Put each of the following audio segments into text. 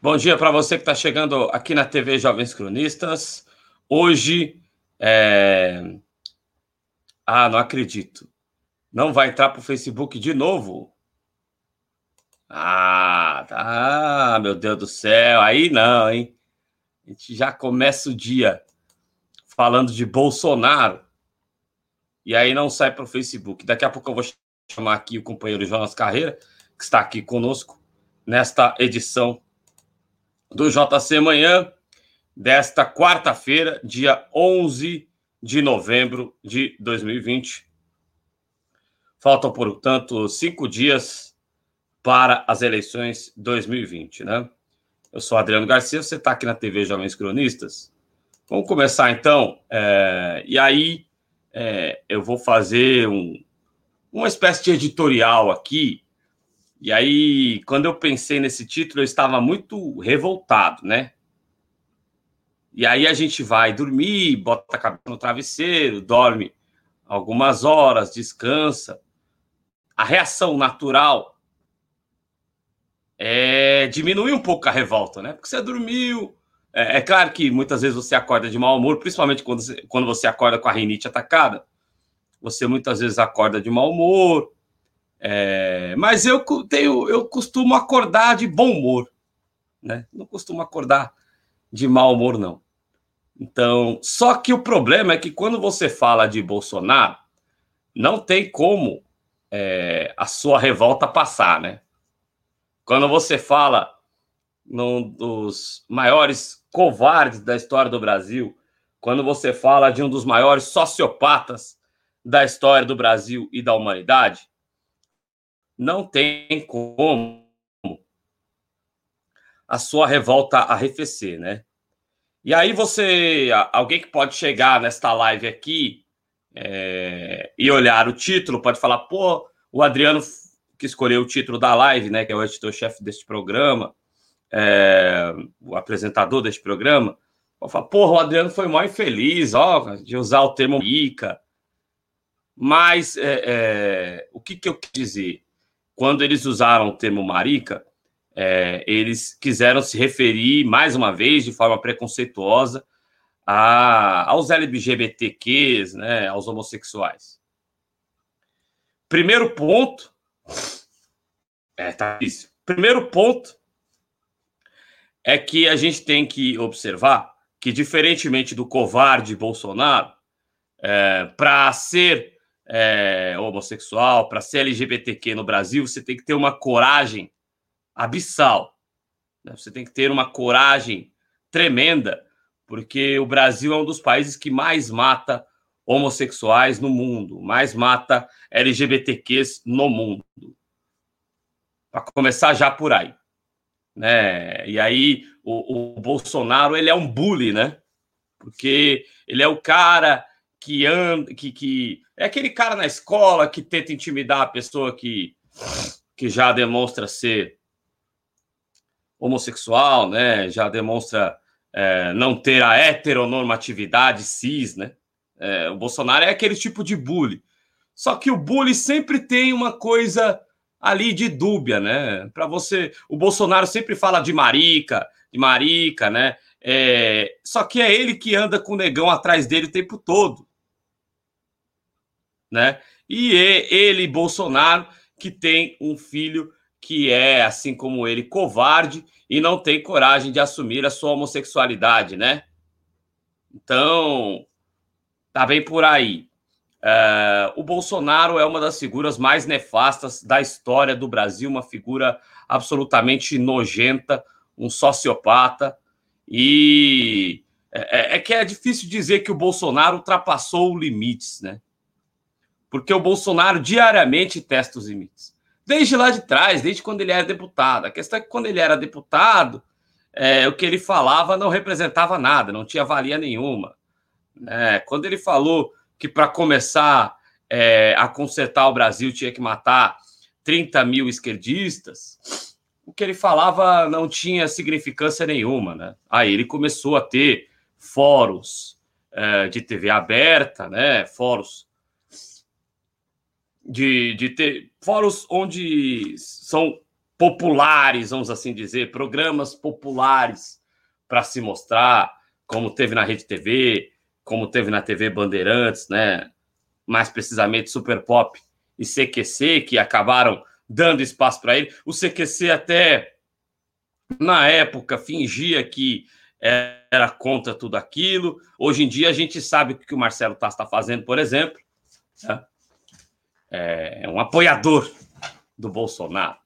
Bom dia para você que está chegando aqui na TV Jovens Cronistas. Hoje é... Ah, não acredito. Não vai entrar para o Facebook de novo? Ah, tá. Meu Deus do céu. Aí não, hein? A gente já começa o dia falando de Bolsonaro. E aí não sai para o Facebook. Daqui a pouco eu vou chamar aqui o companheiro Jonas Carreira, que está aqui conosco nesta edição do JC Manhã desta quarta-feira, dia 11 de novembro de 2020. Faltam, portanto, cinco dias para as eleições 2020, né? Eu sou Adriano Garcia, você está aqui na TV Jovens Cronistas. Vamos começar então. É, e aí é, eu vou fazer um, uma espécie de editorial aqui e aí, quando eu pensei nesse título, eu estava muito revoltado, né? E aí a gente vai dormir, bota a cabeça no travesseiro, dorme algumas horas, descansa. A reação natural é diminuir um pouco a revolta, né? Porque você dormiu. É, é claro que muitas vezes você acorda de mau humor, principalmente quando você, quando você acorda com a rinite atacada. Você muitas vezes acorda de mau humor, é, mas eu tenho, eu costumo acordar de bom humor, né? Não costumo acordar de mau humor, não. Então, só que o problema é que quando você fala de Bolsonaro, não tem como é, a sua revolta passar, né? Quando você fala num dos maiores covardes da história do Brasil, quando você fala de um dos maiores sociopatas da história do Brasil e da humanidade, não tem como a sua revolta arrefecer, né? E aí você, alguém que pode chegar nesta live aqui é, e olhar o título, pode falar, pô, o Adriano que escolheu o título da live, né, que é o editor-chefe deste programa, é, o apresentador deste programa, pode falar, porra, o Adriano foi mó infeliz, ó, de usar o termo mica. Mas é, é, o que, que eu quis dizer? Quando eles usaram o termo marica, é, eles quiseram se referir, mais uma vez, de forma preconceituosa, a, aos LGBTQs, né, aos homossexuais. Primeiro ponto. É, tá difícil. Primeiro ponto é que a gente tem que observar que, diferentemente do covarde Bolsonaro, é, para ser é, homossexual, para ser LGBTQ no Brasil, você tem que ter uma coragem abissal. Né? Você tem que ter uma coragem tremenda, porque o Brasil é um dos países que mais mata homossexuais no mundo, mais mata LGBTQs no mundo. Para começar já por aí. Né? E aí o, o Bolsonaro ele é um bully, né? Porque ele é o cara que anda, que, que é aquele cara na escola que tenta intimidar a pessoa que, que já demonstra ser homossexual, né? Já demonstra é, não ter a heteronormatividade cis, né? É, o Bolsonaro é aquele tipo de bully. Só que o bully sempre tem uma coisa ali de dúbia, né? Para você, o Bolsonaro sempre fala de marica, de marica, né? É, só que é ele que anda com o negão atrás dele o tempo todo né? E ele, Bolsonaro, que tem um filho que é, assim como ele, covarde e não tem coragem de assumir a sua homossexualidade, né? Então, tá bem por aí. Uh, o Bolsonaro é uma das figuras mais nefastas da história do Brasil, uma figura absolutamente nojenta, um sociopata, e é, é, é que é difícil dizer que o Bolsonaro ultrapassou limites, né? Porque o Bolsonaro diariamente testa os limites. Desde lá de trás, desde quando ele era deputado. A questão é que quando ele era deputado, é, o que ele falava não representava nada, não tinha valia nenhuma. É, quando ele falou que para começar é, a consertar o Brasil tinha que matar 30 mil esquerdistas, o que ele falava não tinha significância nenhuma. Né? Aí ele começou a ter fóruns é, de TV aberta, né? fóruns de, de ter fóruns onde são populares, vamos assim dizer, programas populares para se mostrar, como teve na Rede TV, como teve na TV Bandeirantes, né? Mais precisamente Super Pop e CQC, que acabaram dando espaço para ele. O CQC até na época fingia que era contra tudo aquilo. Hoje em dia a gente sabe o que o Marcelo está fazendo, por exemplo. Né? É um apoiador do Bolsonaro.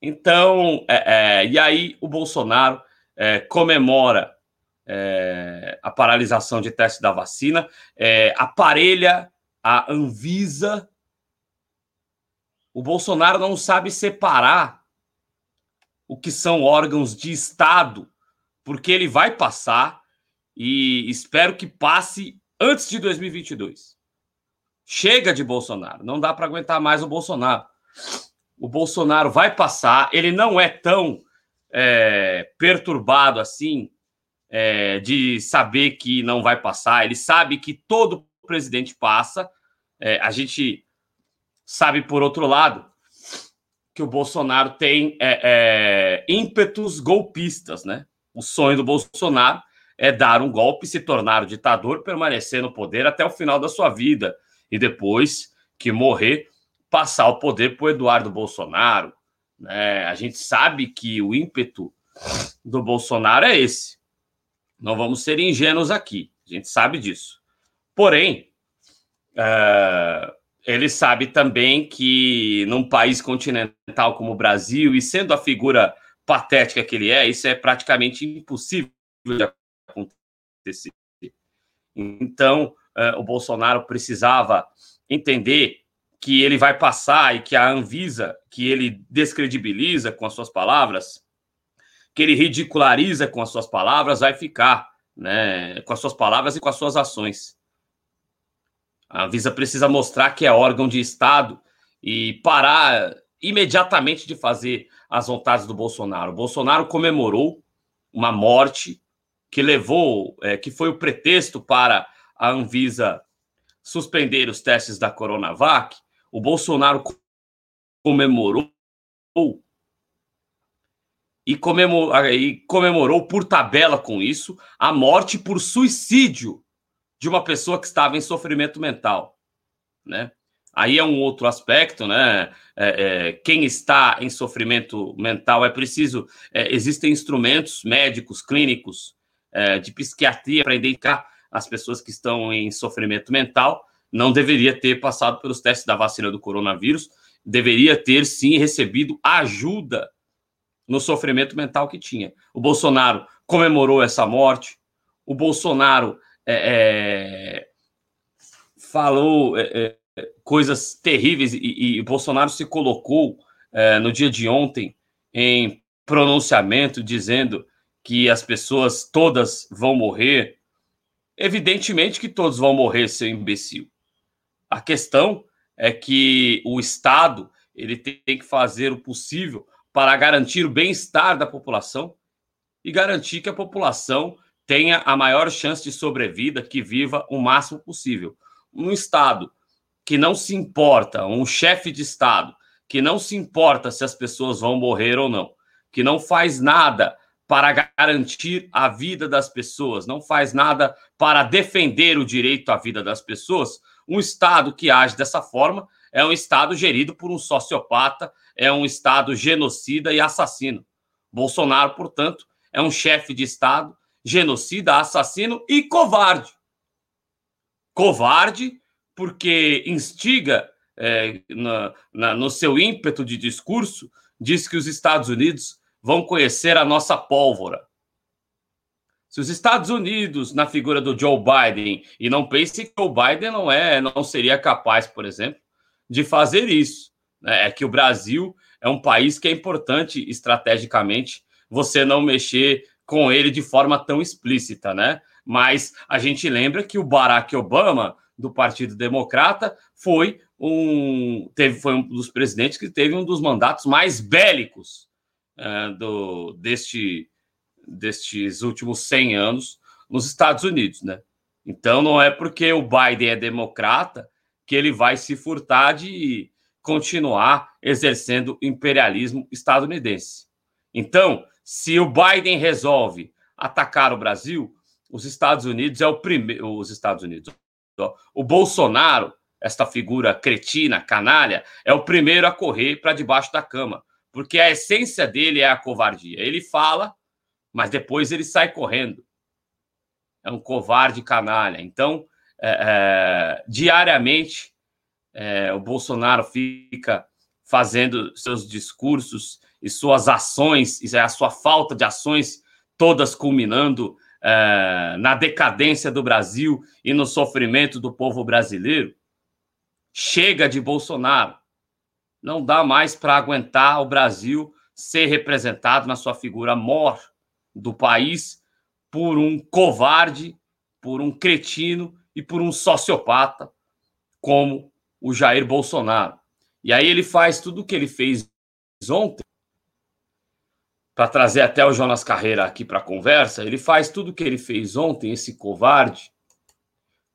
Então, é, é, e aí o Bolsonaro é, comemora é, a paralisação de teste da vacina, é, aparelha a Anvisa. O Bolsonaro não sabe separar o que são órgãos de Estado, porque ele vai passar e espero que passe antes de 2022. Chega de Bolsonaro, não dá para aguentar mais o Bolsonaro. O Bolsonaro vai passar, ele não é tão é, perturbado assim é, de saber que não vai passar, ele sabe que todo presidente passa. É, a gente sabe, por outro lado, que o Bolsonaro tem é, é, ímpetos golpistas, né? O sonho do Bolsonaro é dar um golpe, se tornar o ditador, permanecer no poder até o final da sua vida e depois que morrer, passar o poder para o Eduardo Bolsonaro. Né? A gente sabe que o ímpeto do Bolsonaro é esse. Não vamos ser ingênuos aqui, a gente sabe disso. Porém, uh, ele sabe também que num país continental como o Brasil, e sendo a figura patética que ele é, isso é praticamente impossível de acontecer. Então, uh, o Bolsonaro precisava entender que ele vai passar e que a Anvisa, que ele descredibiliza com as suas palavras, que ele ridiculariza com as suas palavras, vai ficar, né, com as suas palavras e com as suas ações. A Anvisa precisa mostrar que é órgão de Estado e parar imediatamente de fazer as vontades do Bolsonaro. O Bolsonaro comemorou uma morte que levou, é, que foi o pretexto para a Anvisa suspender os testes da Coronavac. O Bolsonaro comemorou e comemorou, e comemorou por tabela com isso a morte por suicídio de uma pessoa que estava em sofrimento mental, né? Aí é um outro aspecto, né? É, é, quem está em sofrimento mental é preciso. É, existem instrumentos médicos, clínicos, é, de psiquiatria para identificar as pessoas que estão em sofrimento mental. Não deveria ter passado pelos testes da vacina do coronavírus, deveria ter sim recebido ajuda no sofrimento mental que tinha. O Bolsonaro comemorou essa morte, o Bolsonaro é, é, falou é, é, coisas terríveis e, e, Bolsonaro se colocou é, no dia de ontem em pronunciamento dizendo que as pessoas todas vão morrer. Evidentemente que todos vão morrer, seu imbecil. A questão é que o Estado ele tem que fazer o possível para garantir o bem-estar da população e garantir que a população tenha a maior chance de sobrevida, que viva o máximo possível. Um Estado que não se importa, um chefe de Estado que não se importa se as pessoas vão morrer ou não, que não faz nada para garantir a vida das pessoas, não faz nada para defender o direito à vida das pessoas, um Estado que age dessa forma é um Estado gerido por um sociopata, é um Estado genocida e assassino. Bolsonaro, portanto, é um chefe de Estado genocida, assassino e covarde. Covarde porque instiga é, na, na, no seu ímpeto de discurso, diz que os Estados Unidos vão conhecer a nossa pólvora. Se os Estados Unidos, na figura do Joe Biden, e não pense que o Biden não é, não seria capaz, por exemplo, de fazer isso. Né? É que o Brasil é um país que é importante estrategicamente você não mexer com ele de forma tão explícita, né? Mas a gente lembra que o Barack Obama, do Partido Democrata, foi um, teve, foi um dos presidentes que teve um dos mandatos mais bélicos uh, do, deste, destes últimos 100 anos nos Estados Unidos, né? Então não é porque o Biden é democrata que ele vai se furtar de continuar exercendo imperialismo estadunidense. Então, se o Biden resolve atacar o Brasil, os Estados Unidos é o primeiro. Os Estados Unidos. O Bolsonaro, esta figura cretina, canalha, é o primeiro a correr para debaixo da cama, porque a essência dele é a covardia. Ele fala, mas depois ele sai correndo. É um covarde canalha. Então, é, é, diariamente, é, o Bolsonaro fica fazendo seus discursos e suas ações, e a sua falta de ações, todas culminando é, na decadência do Brasil e no sofrimento do povo brasileiro. Chega de Bolsonaro. Não dá mais para aguentar o Brasil ser representado na sua figura mor do país por um covarde, por um cretino e por um sociopata como o Jair Bolsonaro. E aí ele faz tudo o que ele fez ontem, para trazer até o Jonas Carreira aqui para a conversa, ele faz tudo o que ele fez ontem, esse covarde,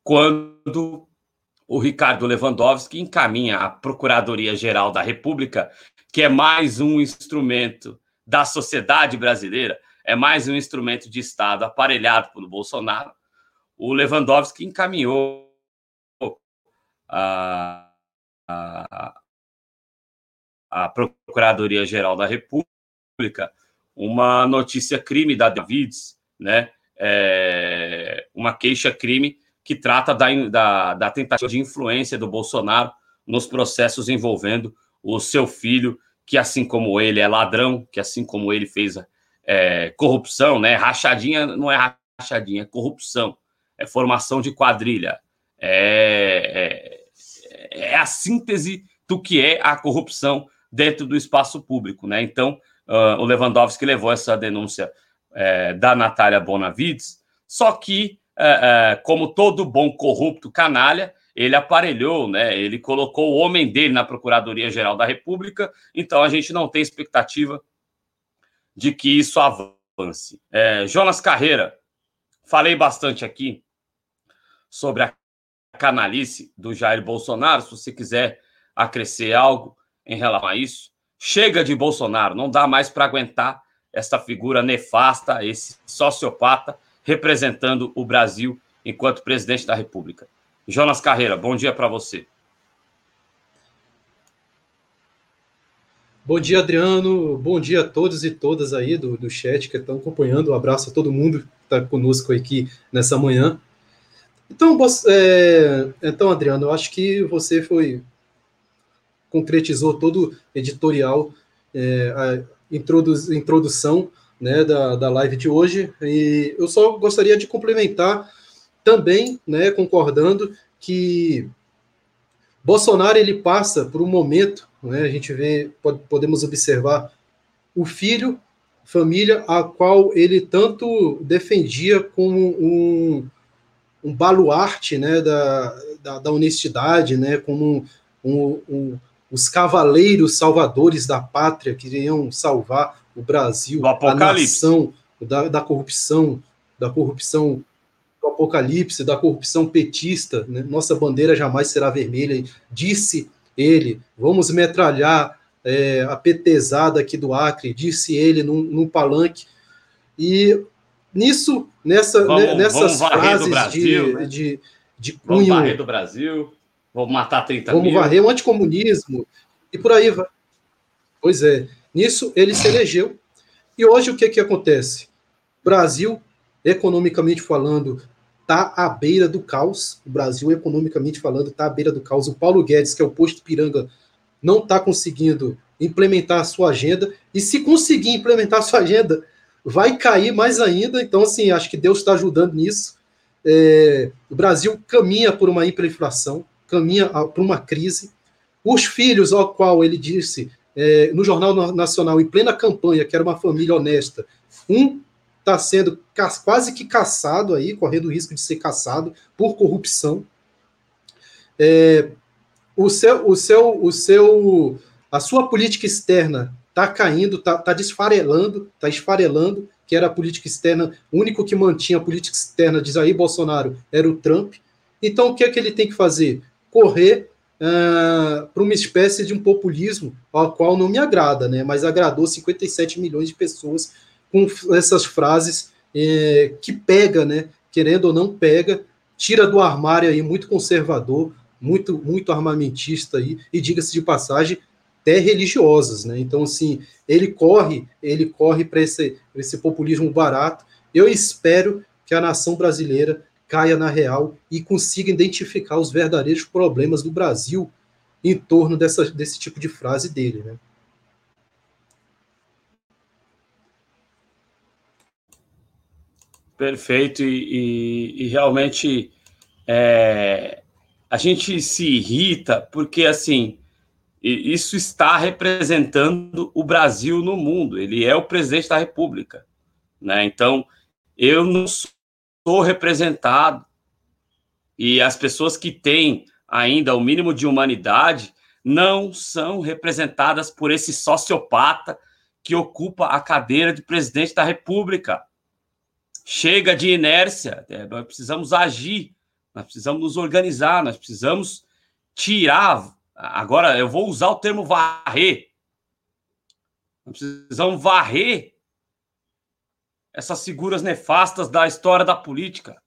quando o Ricardo Lewandowski encaminha a Procuradoria-Geral da República, que é mais um instrumento da sociedade brasileira, é mais um instrumento de Estado aparelhado pelo Bolsonaro. O Lewandowski encaminhou a, a, a Procuradoria-Geral da República uma notícia crime da Davids, né? É, uma queixa-crime que trata da, da, da, tentativa de influência do Bolsonaro nos processos envolvendo o seu filho, que assim como ele é ladrão, que assim como ele fez é, corrupção, né? Rachadinha não é rachadinha, é corrupção, é formação de quadrilha, é, é, é a síntese do que é a corrupção dentro do espaço público, né? Então, uh, o Lewandowski levou essa denúncia é, da Natália Bonavides, só que, é, é, como todo bom corrupto canalha, ele aparelhou, né? Ele colocou o homem dele na Procuradoria-Geral da República, então a gente não tem expectativa de que isso avance. É, Jonas Carreira, falei bastante aqui sobre a canalice do Jair Bolsonaro. Se você quiser acrescer algo em relação a isso, Chega de Bolsonaro, não dá mais para aguentar esta figura nefasta, esse sociopata representando o Brasil enquanto presidente da República. Jonas Carreira, bom dia para você. Bom dia, Adriano. Bom dia a todos e todas aí do, do chat que estão acompanhando. Um abraço a todo mundo que está conosco aqui nessa manhã. Então, é, então, Adriano, eu acho que você foi concretizou todo editorial, é, a introdu introdução né, da, da live de hoje. E eu só gostaria de complementar também, né, concordando que Bolsonaro ele passa por um momento, né, a gente vê, pode, podemos observar o filho, família, a qual ele tanto defendia como um, um baluarte né, da, da, da honestidade, né, como um, um, os cavaleiros salvadores da pátria que iriam salvar o Brasil, a nação da, da, corrupção, da corrupção do apocalipse, da corrupção petista. Né? Nossa bandeira jamais será vermelha, disse ele. Vamos metralhar é, a petezada aqui do Acre, disse ele num, num palanque. E nisso, nessa, vamos, né, nessas vamos frases Brasil, de, né? de, de cunho. Vamos varrer do Brasil. Vamos matar 30 Vamos mil. varrer o anticomunismo e por aí vai. Pois é. Nisso ele se elegeu. E hoje o que, que acontece? Brasil, economicamente falando, está à beira do caos. O Brasil, economicamente falando, está à beira do caos. O Paulo Guedes, que é o posto piranga, não está conseguindo implementar a sua agenda. E se conseguir implementar a sua agenda, vai cair mais ainda. Então, assim, acho que Deus está ajudando nisso. É, o Brasil caminha por uma hiperinflação caminha para uma crise. Os filhos, ao qual ele disse é, no Jornal Nacional, em plena campanha, que era uma família honesta, um está sendo quase que caçado aí, correndo o risco de ser caçado por corrupção. É, o seu, o seu, o seu, a sua política externa está caindo, está tá desfarelando, está esfarelando, que era a política externa, o único que mantinha a política externa de Jair Bolsonaro era o Trump. Então, o que é que ele tem que fazer? correr uh, para uma espécie de um populismo ao qual não me agrada, né? Mas agradou 57 milhões de pessoas com essas frases eh, que pega, né? Querendo ou não pega, tira do armário aí muito conservador, muito muito armamentista aí e diga-se de passagem até religiosas, né? Então assim ele corre ele corre para esse esse populismo barato. Eu espero que a nação brasileira caia na real e consiga identificar os verdadeiros problemas do Brasil em torno dessa, desse tipo de frase dele, né? Perfeito, e, e, e realmente é, a gente se irrita porque, assim, isso está representando o Brasil no mundo, ele é o presidente da República, né? Então, eu não sou representado e as pessoas que têm ainda o mínimo de humanidade não são representadas por esse sociopata que ocupa a cadeira de presidente da República. Chega de inércia, é, nós precisamos agir, nós precisamos nos organizar, nós precisamos tirar. Agora, eu vou usar o termo varrer. Nós precisamos varrer essas figuras nefastas da história da política.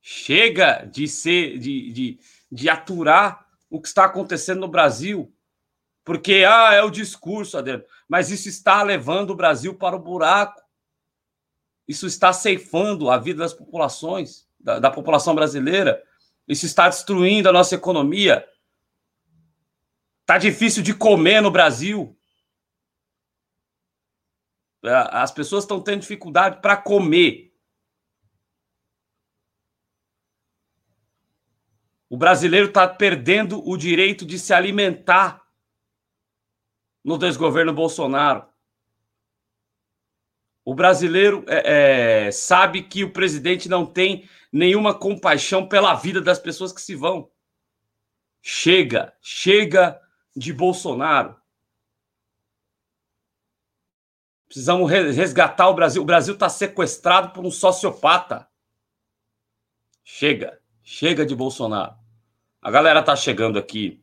Chega de ser, de, de, de aturar o que está acontecendo no Brasil. Porque, ah, é o discurso, Adriano, mas isso está levando o Brasil para o buraco. Isso está ceifando a vida das populações, da, da população brasileira. Isso está destruindo a nossa economia. Está difícil de comer no Brasil. As pessoas estão tendo dificuldade para comer. O brasileiro está perdendo o direito de se alimentar no desgoverno Bolsonaro. O brasileiro é, é, sabe que o presidente não tem nenhuma compaixão pela vida das pessoas que se vão. Chega, chega de Bolsonaro. Precisamos resgatar o Brasil. O Brasil está sequestrado por um sociopata. Chega, chega de Bolsonaro. A galera tá chegando aqui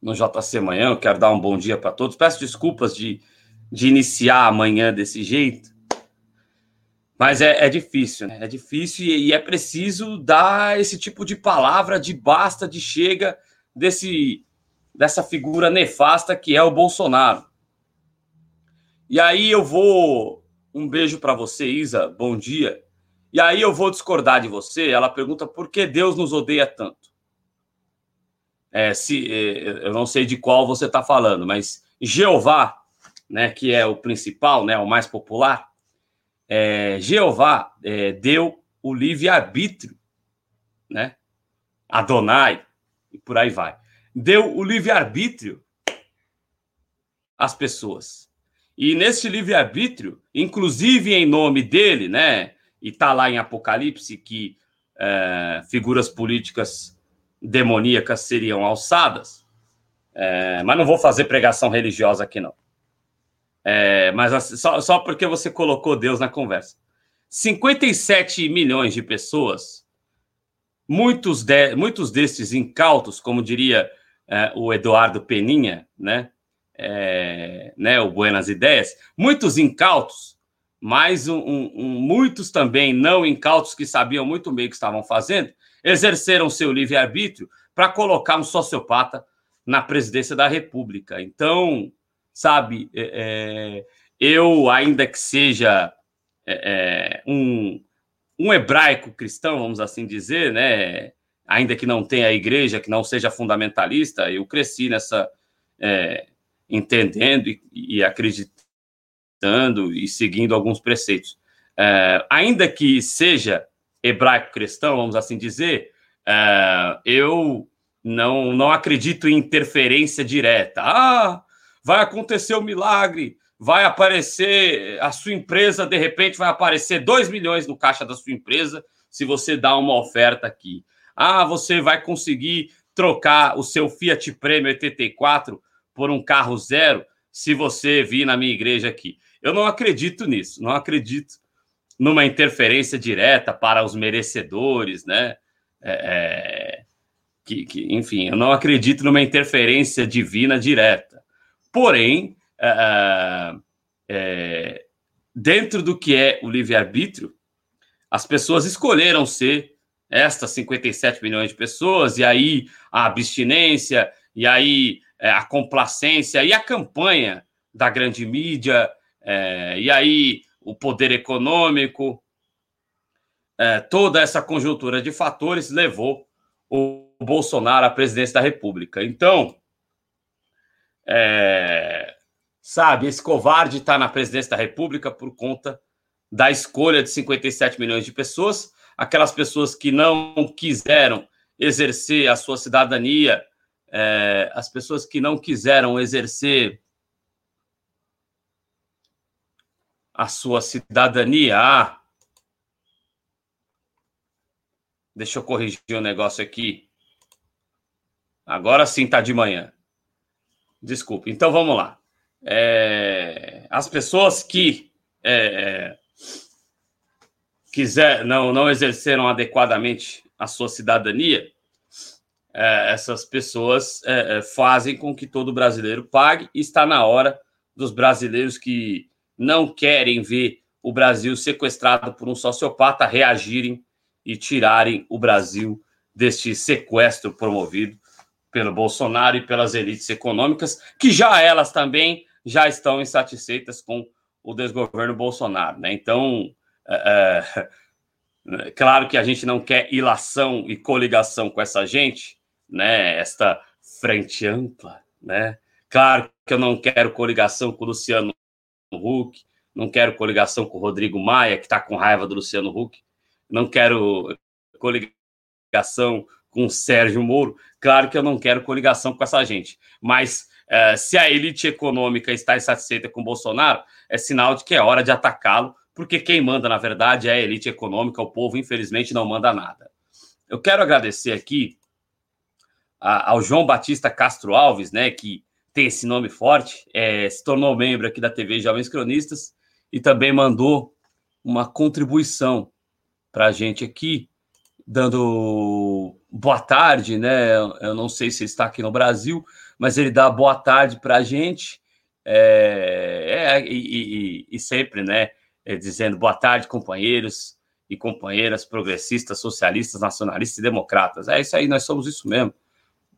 no JC Manhã. Eu quero dar um bom dia para todos. Peço desculpas de de iniciar amanhã desse jeito. Mas é, é difícil, né? É difícil e, e, é preciso dar esse tipo de palavra de basta, de chega desse dessa figura nefasta que é o Bolsonaro. E aí eu vou um beijo para você, Isa. Bom dia. E aí eu vou discordar de você. Ela pergunta por que Deus nos odeia tanto. É, se é, eu não sei de qual você está falando, mas Jeová né, que é o principal, né, o mais popular, é, Jeová é, deu o livre-arbítrio, né? Adonai, e por aí vai. Deu o livre-arbítrio às pessoas. E nesse livre-arbítrio, inclusive em nome dele, né? E tá lá em Apocalipse que é, figuras políticas demoníacas seriam alçadas. É, mas não vou fazer pregação religiosa aqui, não. É, mas assim, só, só porque você colocou Deus na conversa. 57 milhões de pessoas, muitos, de, muitos destes incautos, como diria é, o Eduardo Peninha, né? É, né, o Buenas Ideias, muitos incautos, mas um, um, muitos também não incautos que sabiam muito bem o que estavam fazendo, exerceram seu livre-arbítrio para colocar um sociopata na presidência da República. Então, sabe? É, é, eu, ainda que seja é, é, um, um hebraico cristão, vamos assim dizer, né? Ainda que não tenha a igreja, que não seja fundamentalista, eu cresci nessa é, entendendo e, e, acreditando e seguindo alguns preceitos. É, ainda que seja hebraico cristão, vamos assim dizer, eu não, não acredito em interferência direta. Ah, vai acontecer o um milagre, vai aparecer, a sua empresa, de repente, vai aparecer 2 milhões no caixa da sua empresa se você dá uma oferta aqui. Ah, você vai conseguir trocar o seu Fiat Premio ETT4 por um carro zero se você vir na minha igreja aqui. Eu não acredito nisso, não acredito numa interferência direta para os merecedores, né? É, é que, que, enfim, eu não acredito numa interferência divina direta. Porém, é, é, dentro do que é o livre-arbítrio, as pessoas escolheram ser estas 57 milhões de pessoas, e aí a abstinência, e aí é, a complacência, e a campanha da grande mídia, é, e aí o poder econômico, é, toda essa conjuntura de fatores levou o Bolsonaro à presidência da República. Então, é, sabe, esse covarde está na presidência da República por conta da escolha de 57 milhões de pessoas, aquelas pessoas que não quiseram exercer a sua cidadania, é, as pessoas que não quiseram exercer a sua cidadania. Ah, deixa eu corrigir o um negócio aqui. Agora sim está de manhã. Desculpe. Então vamos lá. É, as pessoas que é, é, quiser, não, não exerceram adequadamente a sua cidadania, é, essas pessoas é, é, fazem com que todo brasileiro pague. E está na hora dos brasileiros que não querem ver o Brasil sequestrado por um sociopata reagirem e tirarem o Brasil deste sequestro promovido pelo Bolsonaro e pelas elites econômicas, que já elas também já estão insatisfeitas com o desgoverno Bolsonaro. Né? Então, é, é, claro que a gente não quer ilação e coligação com essa gente, né? esta frente ampla. Né? Claro que eu não quero coligação com o Luciano Huck, não quero coligação com o Rodrigo Maia, que está com raiva do Luciano Huck, não quero coligação com o Sérgio Moro. Claro que eu não quero coligação com essa gente, mas uh, se a elite econômica está insatisfeita com Bolsonaro, é sinal de que é hora de atacá-lo, porque quem manda, na verdade, é a elite econômica, o povo, infelizmente, não manda nada. Eu quero agradecer aqui a, ao João Batista Castro Alves, né, que tem esse nome forte, é, se tornou membro aqui da TV Jovens Cronistas e também mandou uma contribuição para a gente aqui dando boa tarde, né? Eu não sei se ele está aqui no Brasil, mas ele dá boa tarde para a gente. É, é e, e, e, sempre, né? É, dizendo boa tarde, companheiros e companheiras progressistas, socialistas, nacionalistas e democratas. É isso aí, nós somos isso mesmo.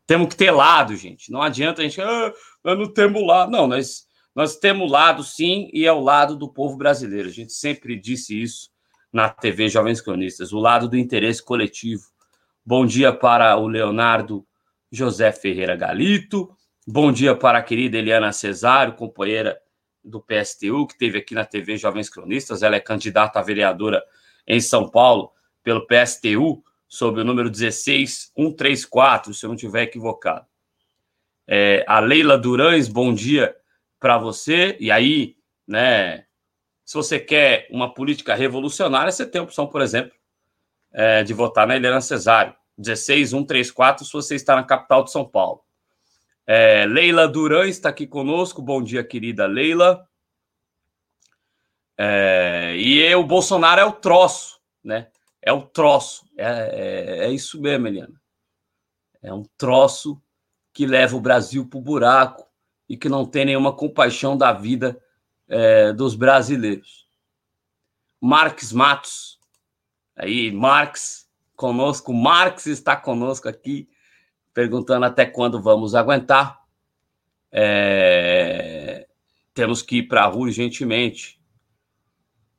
Temos que ter lado, gente. Não adianta a gente, ah, nós não temos lado. Não, nós, nós temos lado sim, e é o lado do povo brasileiro. A gente sempre disse isso na TV Jovens Cronistas, o lado do interesse coletivo. Bom dia para o Leonardo José Ferreira Galito. Bom dia para a querida Eliana Cesário, companheira do PSTU, que teve aqui na TV Jovens Cronistas. Ela é candidata a vereadora em São Paulo pelo PSTU, sob o número 16134, se eu não estiver equivocado. É, a Leila Durães, bom dia para você. E aí, né, se você quer uma política revolucionária, você tem a opção, por exemplo, é, de votar na Helena Cesário. 16134, se você está na capital de São Paulo. É, Leila Duran está aqui conosco. Bom dia, querida Leila. É, e o Bolsonaro é o troço, né? É o troço. É, é, é isso mesmo, Eliana. É um troço que leva o Brasil para o buraco e que não tem nenhuma compaixão da vida é, dos brasileiros. Marx Matos, aí, Marx conosco, Marx está conosco aqui, perguntando até quando vamos aguentar. É, temos que ir para a rua urgentemente.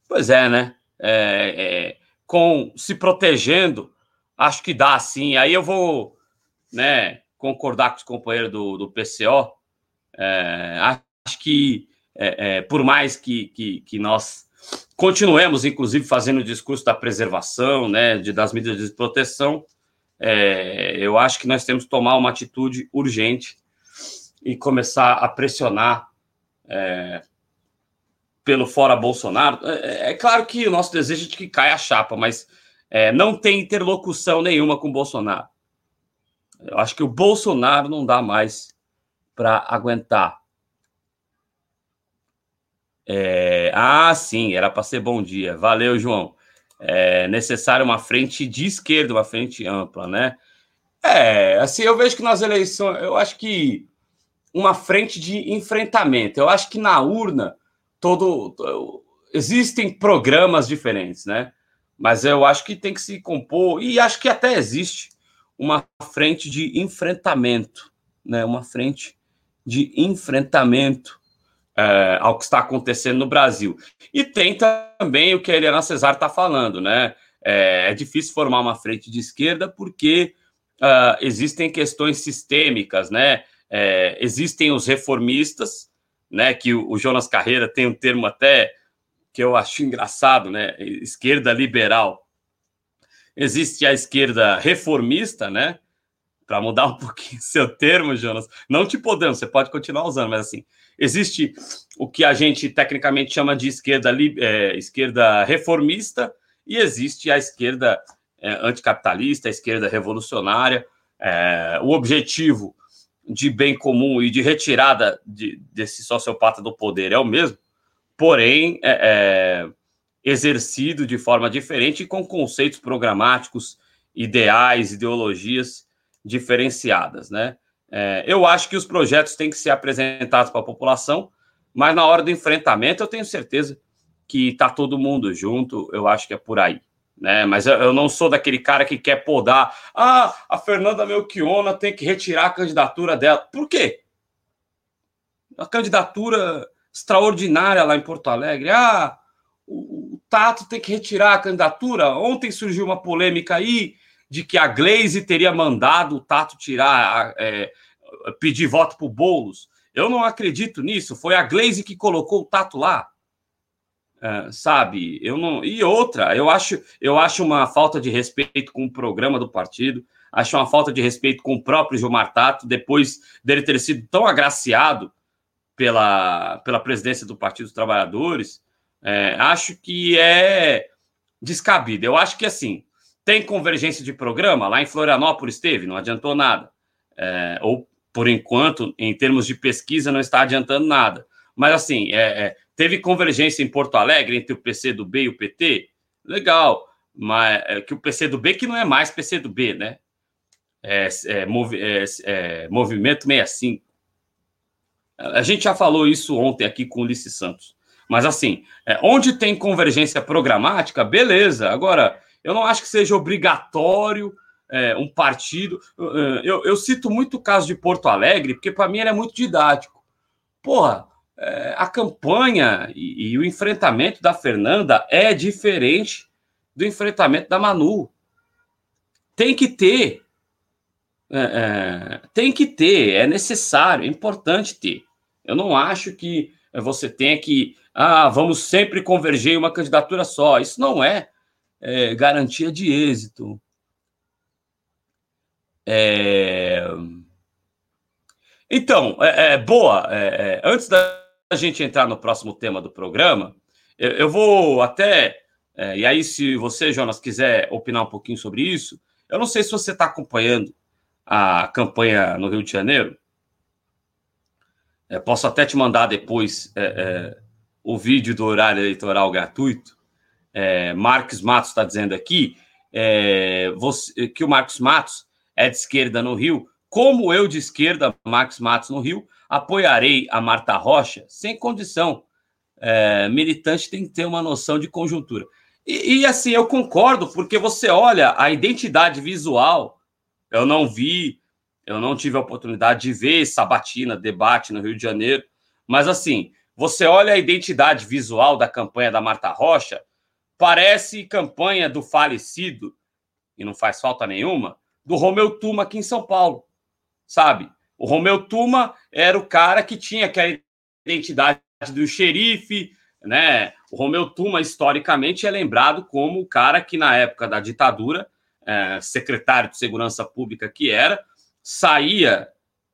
Pois é, né? É, é, com se protegendo, acho que dá sim. Aí eu vou né, concordar com os companheiros do, do PCO. É, acho que é, é, por mais que, que, que, nós continuemos, inclusive, fazendo o discurso da preservação, né, de, das medidas de proteção, é, eu acho que nós temos que tomar uma atitude urgente e começar a pressionar é, pelo fora Bolsonaro. É, é, claro que o nosso desejo é de que caia a chapa, mas é, não tem interlocução nenhuma com o Bolsonaro. Eu acho que o Bolsonaro não dá mais para aguentar. É... Ah, sim, era para ser bom dia. Valeu, João. É necessário uma frente de esquerda, uma frente ampla, né? É, assim, eu vejo que nas eleições, eu acho que uma frente de enfrentamento. Eu acho que na urna todo existem programas diferentes, né? Mas eu acho que tem que se compor e acho que até existe uma frente de enfrentamento, né? Uma frente de enfrentamento é, ao que está acontecendo no Brasil. E tem também o que a Eliana Cesar está falando, né? É, é, difícil formar uma frente de esquerda porque uh, existem questões sistêmicas, né? É, existem os reformistas, né? Que o, Jonas Carreira tem um termo até que eu acho engraçado, né? Esquerda liberal. Existe a esquerda reformista, né? Para mudar um pouquinho seu termo, Jonas, não te podemos, você pode continuar usando, mas assim, existe o que a gente tecnicamente chama de esquerda, é, esquerda reformista e existe a esquerda é, anticapitalista, a esquerda revolucionária. É, o objetivo de bem comum e de retirada de, desse sociopata do poder é o mesmo, porém é, é, exercido de forma diferente e com conceitos programáticos, ideais, ideologias diferenciadas, né? É, eu acho que os projetos têm que ser apresentados para a população, mas na hora do enfrentamento eu tenho certeza que está todo mundo junto, eu acho que é por aí né? Mas eu, eu, não sou daquele cara que quer podar. Ah, a Fernanda Melchiona tem que retirar a candidatura dela. Por quê? A candidatura extraordinária lá em Porto Alegre. Ah, o, o Tato tem que retirar a candidatura. Ontem surgiu uma polêmica aí de que a Glaze teria mandado o Tato tirar, é, pedir voto para o Boulos. Eu não acredito nisso. Foi a Glaze que colocou o Tato lá. Uh, sabe, eu não. E outra, eu acho, eu acho uma falta de respeito com o programa do partido, acho uma falta de respeito com o próprio Gilmar Tato, depois dele ter sido tão agraciado pela, pela presidência do Partido dos Trabalhadores, é, acho que é descabido. Eu acho que assim, tem convergência de programa, lá em Florianópolis teve, não adiantou nada. É, ou, por enquanto, em termos de pesquisa, não está adiantando nada. Mas assim, é, é Teve convergência em Porto Alegre entre o PC do B e o PT? Legal, mas é que o PC do B que não é mais PC do B, né? É, é, movi é, é, Movimento 65. A gente já falou isso ontem aqui com o Ulisses Santos. Mas assim, é, onde tem convergência programática, beleza. Agora, eu não acho que seja obrigatório é, um partido. Eu, eu, cito muito o caso de Porto Alegre, porque para mim ele é muito didático. Porra, é, a campanha e, e, o enfrentamento da Fernanda é diferente do enfrentamento da Manu. Tem que ter. É, é, tem que ter, é necessário, é importante ter. Eu não acho que você tenha que. Ah, vamos sempre converger em uma candidatura só. Isso não é, é garantia de êxito. É... Então, é, é boa. É, é, antes da a gente entrar no próximo tema do programa, eu, eu vou até. É, e aí, se você, Jonas, quiser opinar um pouquinho sobre isso, eu não sei se você está acompanhando a campanha no Rio de Janeiro. É, posso até te mandar depois é, é o vídeo do horário eleitoral gratuito. É, Marcos Matos está dizendo aqui é, você, que o Marcos Matos é de esquerda no Rio, como eu de esquerda, Marcos Matos no Rio, apoiarei a Marta Rocha sem condição. É, militante tem que ter uma noção de conjuntura. E, e, assim, eu concordo, porque você olha a identidade visual, eu não vi, eu não tive a oportunidade de ver Sabatina, debate no Rio de Janeiro, mas assim, você olha a identidade visual da campanha da Marta Rocha, parece campanha do falecido, e não faz falta nenhuma, do Romeu Tuma aqui em São Paulo, sabe? O Romeu Tuma era o cara que tinha aquela identidade do xerife, né? O Romeu Tuma, historicamente, é lembrado como o cara que, na época da ditadura, é, secretário de Segurança Pública que era, saía,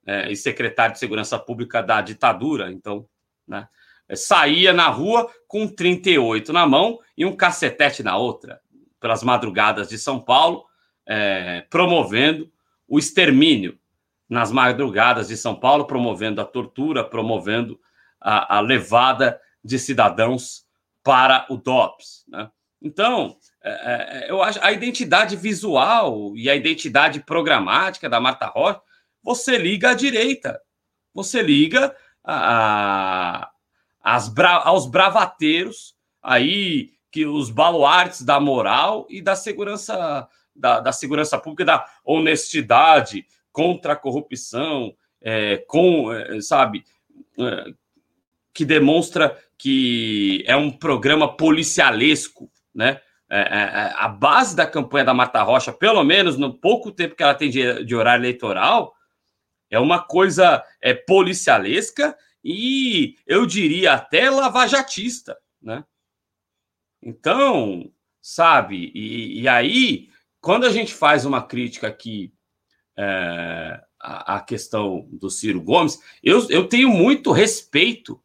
é, e secretário de Segurança Pública da ditadura, então, né? Saía na rua com 38 na mão e um cacetete na outra, pelas madrugadas de São Paulo, é, promovendo o extermínio nas madrugadas de São Paulo, promovendo a tortura, promovendo a, a levada de cidadãos para o DOPS. Né? Então, é, é, eu acho a identidade visual e a identidade programática da Marta Rocha, você liga à direita, você liga a, a, bra, aos bravateiros aí que os baluartes da moral e da segurança da, da segurança pública, da honestidade contra a corrupção, é, com, é, sabe, é, que demonstra que é um programa policialesco, né? É, é, é, a base da campanha da Marta Rocha, pelo menos no pouco tempo que ela tem de, de horário eleitoral, é uma coisa é, policialesca e eu diria até lavajatista, né? Então, sabe, e, e aí, quando a gente faz uma crítica aqui é, à, à questão do Ciro Gomes, eu, eu tenho muito respeito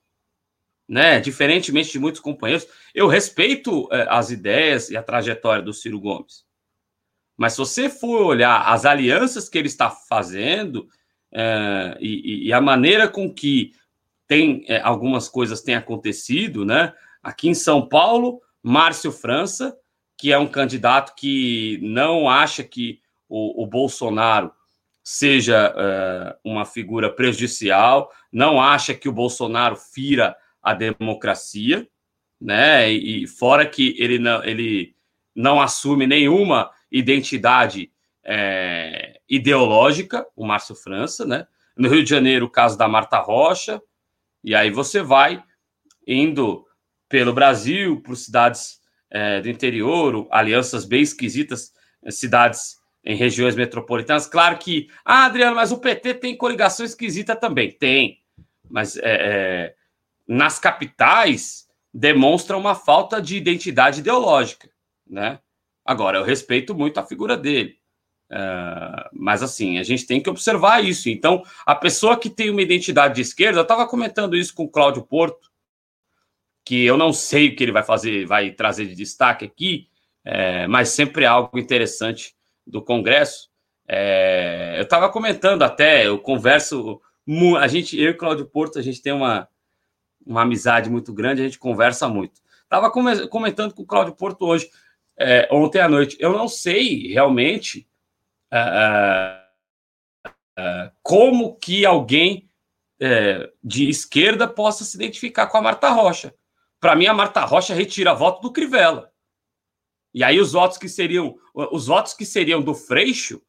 né? Diferentemente de muitos companheiros, eu respeito é, as ideias e a trajetória do Ciro Gomes. Mas se você for olhar as alianças que ele está fazendo é, e, e, a maneira com que tem é, algumas coisas têm acontecido, né? Aqui em São Paulo, Márcio França, que é um candidato que não acha que o, o Bolsonaro seja é, uma figura prejudicial, não acha que o Bolsonaro fira a democracia, né? E fora que ele não, ele não assume nenhuma identidade é, ideológica, o Márcio França, né? No Rio de Janeiro, o caso da Marta Rocha, e aí você vai indo pelo Brasil, por cidades é, do interior, alianças bem esquisitas, cidades em regiões metropolitanas. Claro que, ah, Adriano, mas o PT tem coligação esquisita também. Tem, mas é, é nas capitais demonstra uma falta de identidade ideológica, né? Agora, eu respeito muito a figura dele. Uh, mas assim, a gente tem que observar isso. Então, a pessoa que tem uma identidade de esquerda, eu estava comentando isso com o Cláudio Porto, que eu não sei o que ele vai fazer, vai trazer de destaque aqui, é, mas sempre é algo interessante do Congresso. É, eu estava comentando até, eu converso, a gente, eu e Cláudio Porto, a gente tem uma, uma amizade muito grande, a gente conversa muito. Estava comentando com o Cláudio Porto hoje, é, ontem à noite. Eu não sei realmente é, é como que alguém é, de esquerda possa se identificar com a Marta Rocha. Para mim, a Marta Rocha retira voto do Crivella. E aí os votos que seriam os votos que seriam do Freixo,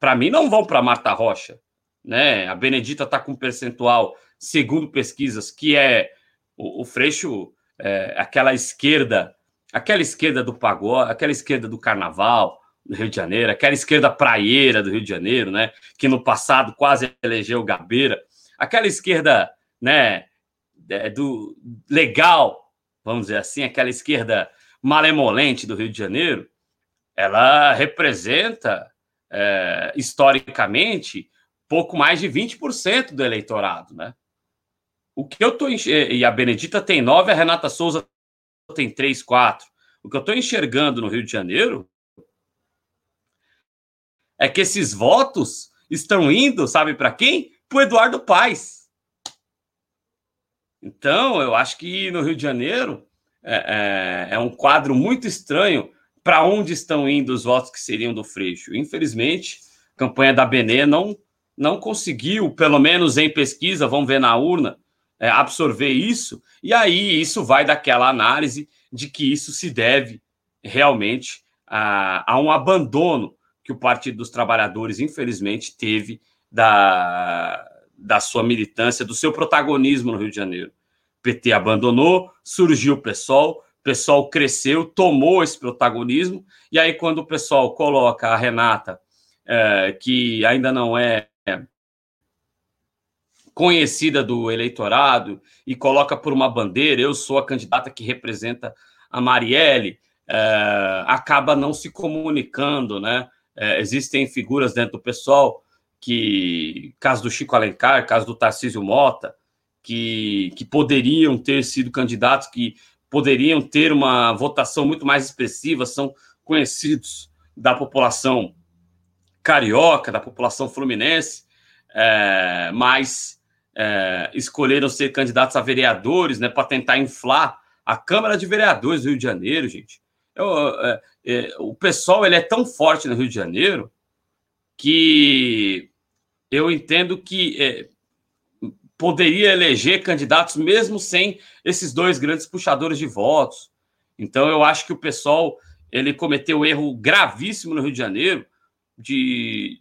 para mim não vão para Marta Rocha, né? A Benedita está com um percentual segundo pesquisas, que é o, o Freixo, é, aquela esquerda, aquela esquerda do pagode, aquela esquerda do carnaval do Rio de Janeiro, aquela esquerda praieira do Rio de Janeiro, né, que no passado quase elegeu Gabeira, aquela esquerda, né, é, do legal, vamos dizer assim, aquela esquerda malemolente do Rio de Janeiro, ela representa é, historicamente pouco mais de 20% do eleitorado, né? O que eu estou e a Benedita tem nove, a Renata Souza tem três, quatro. O que eu estou enxergando no Rio de Janeiro é que esses votos estão indo, sabe para quem? Para o Eduardo Paes. Então, eu acho que no Rio de Janeiro é, é, é um quadro muito estranho para onde estão indo os votos que seriam do Freixo. Infelizmente, a campanha da Benê não, não conseguiu, pelo menos em pesquisa, vamos ver na urna, é, absorver isso, e aí isso vai daquela análise de que isso se deve realmente a, a um abandono que o Partido dos Trabalhadores, infelizmente, teve da, da sua militância, do seu protagonismo no Rio de Janeiro. PT abandonou, surgiu o PSOL, PSOL cresceu, tomou esse protagonismo, e aí, quando o PSOL coloca a Renata, é, que ainda não é conhecida do eleitorado e coloca por uma bandeira, eu sou a candidata que representa a Marielle, é, acaba não se comunicando, né? É, existem figuras dentro do pessoal que, caso do Chico Alencar, caso do Tarcísio Mota, que, que poderiam ter sido candidatos, que poderiam ter uma votação muito mais expressiva, são conhecidos da população carioca, da população fluminense, é, mas é, escolheram ser candidatos a vereadores, né, para tentar inflar a Câmara de Vereadores do Rio de Janeiro, gente. eu, é, é, o pessoal ele é tão forte no Rio de Janeiro que eu entendo que é, poderia eleger candidatos mesmo sem esses dois grandes puxadores de votos. Então eu acho que o pessoal ele cometeu um erro gravíssimo no Rio de Janeiro de,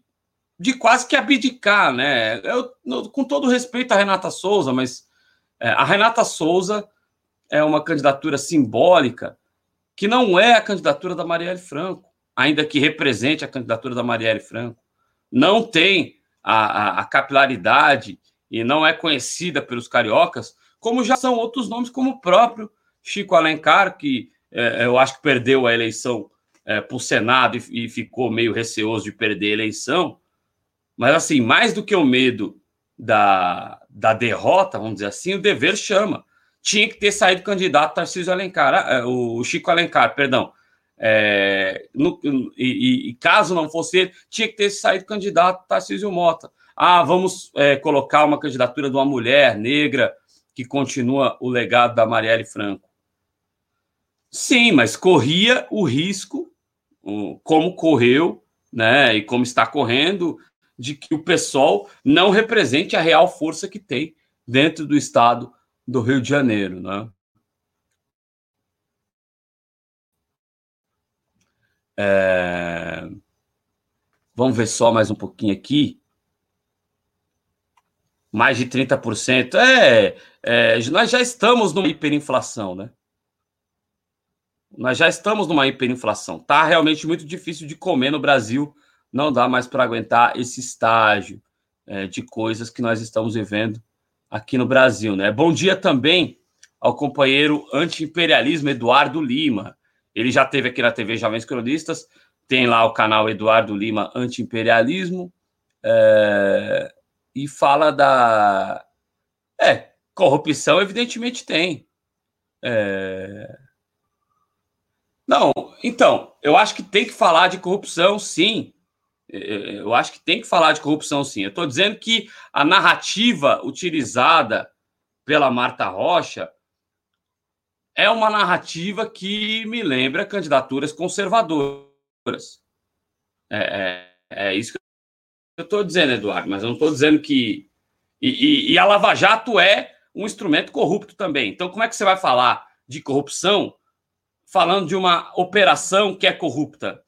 de quase que abdicar, né? Eu, com todo respeito à Renata Souza, mas é, a Renata Souza é uma candidatura simbólica que não é a candidatura da Marielle Franco, ainda que represente a candidatura da Marielle Franco. Não tem a, a, a capilaridade e não é conhecida pelos cariocas, como já são outros nomes, como o próprio Chico Alencar, que é, eu acho que perdeu a eleição é, para o Senado e, e, ficou meio receoso de perder a eleição. Mas, assim, mais do que o medo da, da derrota, vamos dizer assim, o dever chama. Tinha que ter saído candidato Tarcísio Alencar, ah, é, o Chico Alencar, perdão. É, no, e, e, caso não fosse ele, tinha que ter saído candidato Tarcísio Mota. Ah, vamos é, colocar uma candidatura de uma mulher negra que continua o legado da Marielle Franco. Sim, mas corria o risco, como correu, né, e como está correndo, de que o PSOL não represente a real força que tem dentro do estado do Rio de Janeiro, né? É... Vamos ver só mais um pouquinho aqui mais de 30%. É, é, nós já estamos numa hiperinflação, né? Nós já estamos numa hiperinflação. Tá realmente muito difícil de comer no Brasil. Não dá mais para aguentar esse estágio é, de coisas que nós estamos vivendo aqui no Brasil, né? Bom dia também ao companheiro anti-imperialismo Eduardo Lima. Ele já teve aqui na TV Jovens Cronistas, tem lá o canal Eduardo Lima Anti-Imperialismo. É, e fala da. É, corrupção, evidentemente tem. É... Não, então, eu acho que tem que falar de corrupção, sim. É, é, eu acho que tem que falar de corrupção, sim. Eu estou dizendo que a narrativa utilizada pela Marta Rocha é uma narrativa que me lembra candidaturas conservadoras. É, é, é isso que eu estou dizendo, Eduardo, mas eu não estou dizendo que. E, e, e, a Lava Jato é um instrumento corrupto também. Então, como é que você vai falar de corrupção falando de uma operação que é corrupta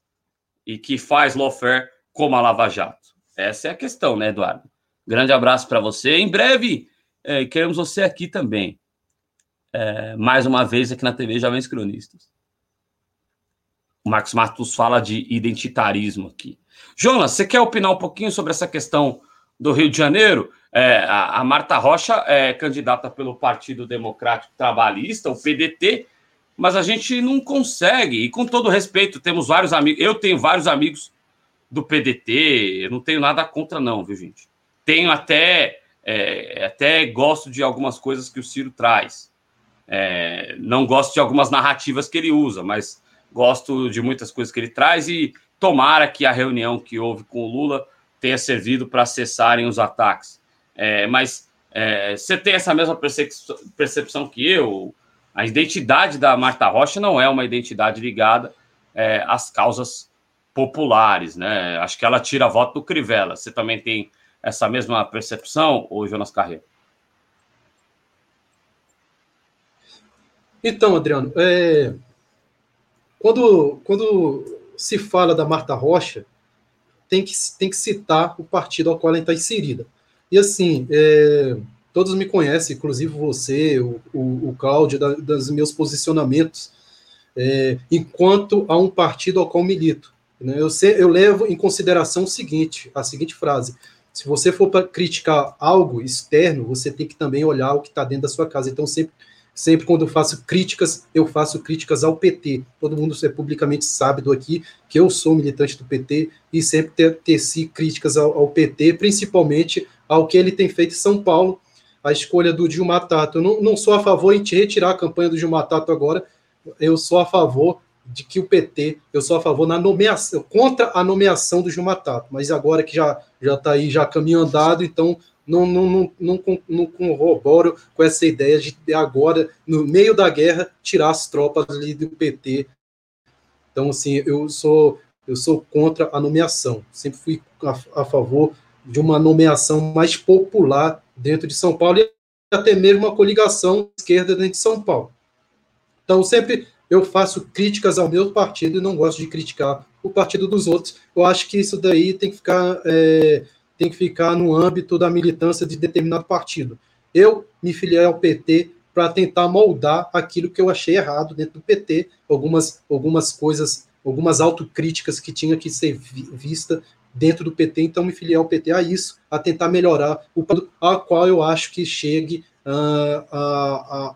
e que faz lawfare como a Lava Jato? Essa é a questão, né, Eduardo? Grande abraço para você. Em breve, é, queremos você aqui também. É, mais uma vez aqui na TV Jovens Cronistas. O Marcos Matos fala de identitarismo aqui. Jonas, você quer opinar um pouquinho sobre essa questão do Rio de Janeiro? É, a, a, Marta Rocha é candidata pelo Partido Democrático Trabalhista, o PDT, mas a gente não consegue. E com todo respeito, temos vários amigos. Eu tenho vários amigos do PDT, eu não tenho nada contra, não, viu, gente? Tenho até. É, até gosto de algumas coisas que o Ciro traz. É, não gosto de algumas narrativas que ele usa, mas gosto de muitas coisas que ele traz e Tomara que a reunião que houve com o Lula tenha servido para cessarem os ataques. É, mas é, você tem essa mesma percepção que eu? A identidade da Marta Rocha não é uma identidade ligada é, às causas populares, né? Acho que ela tira voto do Crivella. Você também tem essa mesma percepção, ou Jonas Carreiro? Então, Adriano, é... quando, quando se fala da Marta Rocha, tem que, tem que citar o partido ao qual ela está inserida. E assim, é, todos me conhecem, inclusive você, o, o, o Cláudio, da, dos meus posicionamentos, é, enquanto a um partido ao qual milito. Né? Eu, sei, eu levo em consideração o seguinte, a seguinte frase, se você for para criticar algo externo, você tem que também olhar o que está dentro da sua casa. Então, sempre Sempre quando eu faço críticas, eu faço críticas ao PT. Todo mundo é publicamente sabe do aqui que eu sou militante do PT e sempre ter, teci críticas ao, ao, PT, principalmente ao que ele tem feito em São Paulo, a escolha do Dilma Tato. Eu não, não sou a favor de retirar a campanha do Dilma Tato agora, eu sou a favor de que o PT, eu sou a favor na nomeação, contra a nomeação do Gilmar Tato, mas agora que já já está aí já caminho andado, então não, não, não, não, não com essa ideia de agora, no meio da guerra, tirar as tropas ali do PT Então, assim, eu sou eu sou contra a nomeação. Sempre fui a, a favor de uma nomeação mais popular dentro de São Paulo e até mesmo uma coligação esquerda dentro de São Paulo. Então, sempre eu faço críticas ao meu partido e não gosto de criticar o partido dos outros. Eu acho que isso daí tem que ficar, é, tem que ficar no âmbito da militância de determinado partido. Eu me filiei ao PT para tentar moldar aquilo que eu achei errado dentro do PT, algumas, algumas coisas, algumas autocríticas que tinha que ser vista dentro do PT, então me filiei ao PT a isso, a tentar melhorar o a qual eu acho que chegue uh, a, a,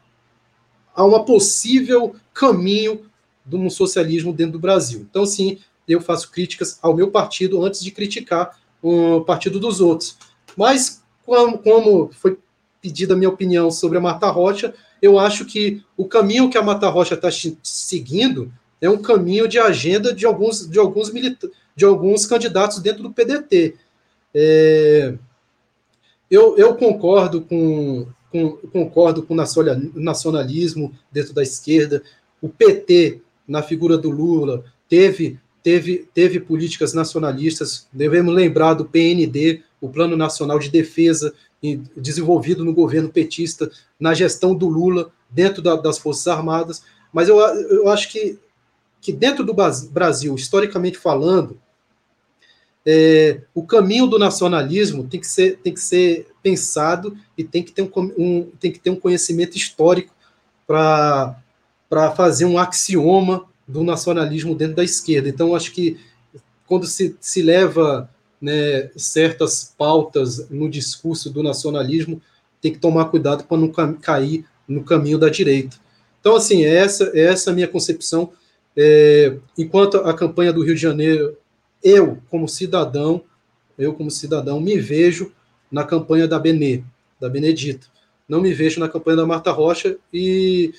a uma possível caminho de um socialismo dentro do Brasil. Então, sim, eu faço críticas ao meu partido antes de criticar o partido dos outros. Mas, como, foi pedida a minha opinião sobre a Mata Rocha, eu acho que o caminho que a Mata Rocha está seguindo é um caminho de agenda de alguns, de alguns, de alguns candidatos dentro do PDT. É, eu, eu concordo com, com, concordo com o nacionalismo dentro da esquerda. O PT, na figura do Lula, teve, teve, teve políticas nacionalistas. Devemos lembrar do PND, o Plano Nacional de Defesa, desenvolvido no governo petista, na gestão do Lula, dentro da, das Forças Armadas. Mas eu, eu acho que, que dentro do Brasil, historicamente falando, é, o caminho do nacionalismo tem que ser, tem que ser pensado e tem que ter um, um tem que ter um conhecimento histórico para fazer um axioma do nacionalismo dentro da esquerda. Então, acho que quando se, se leva né, certas pautas no discurso do nacionalismo, tem que tomar cuidado para não cair no caminho da direita. Então, assim, essa, essa é a minha concepção. É, enquanto a campanha do Rio de Janeiro eu, como cidadão, eu, como cidadão, me vejo na campanha da Benê, da Benedita. Não me vejo na campanha da Marta Rocha e,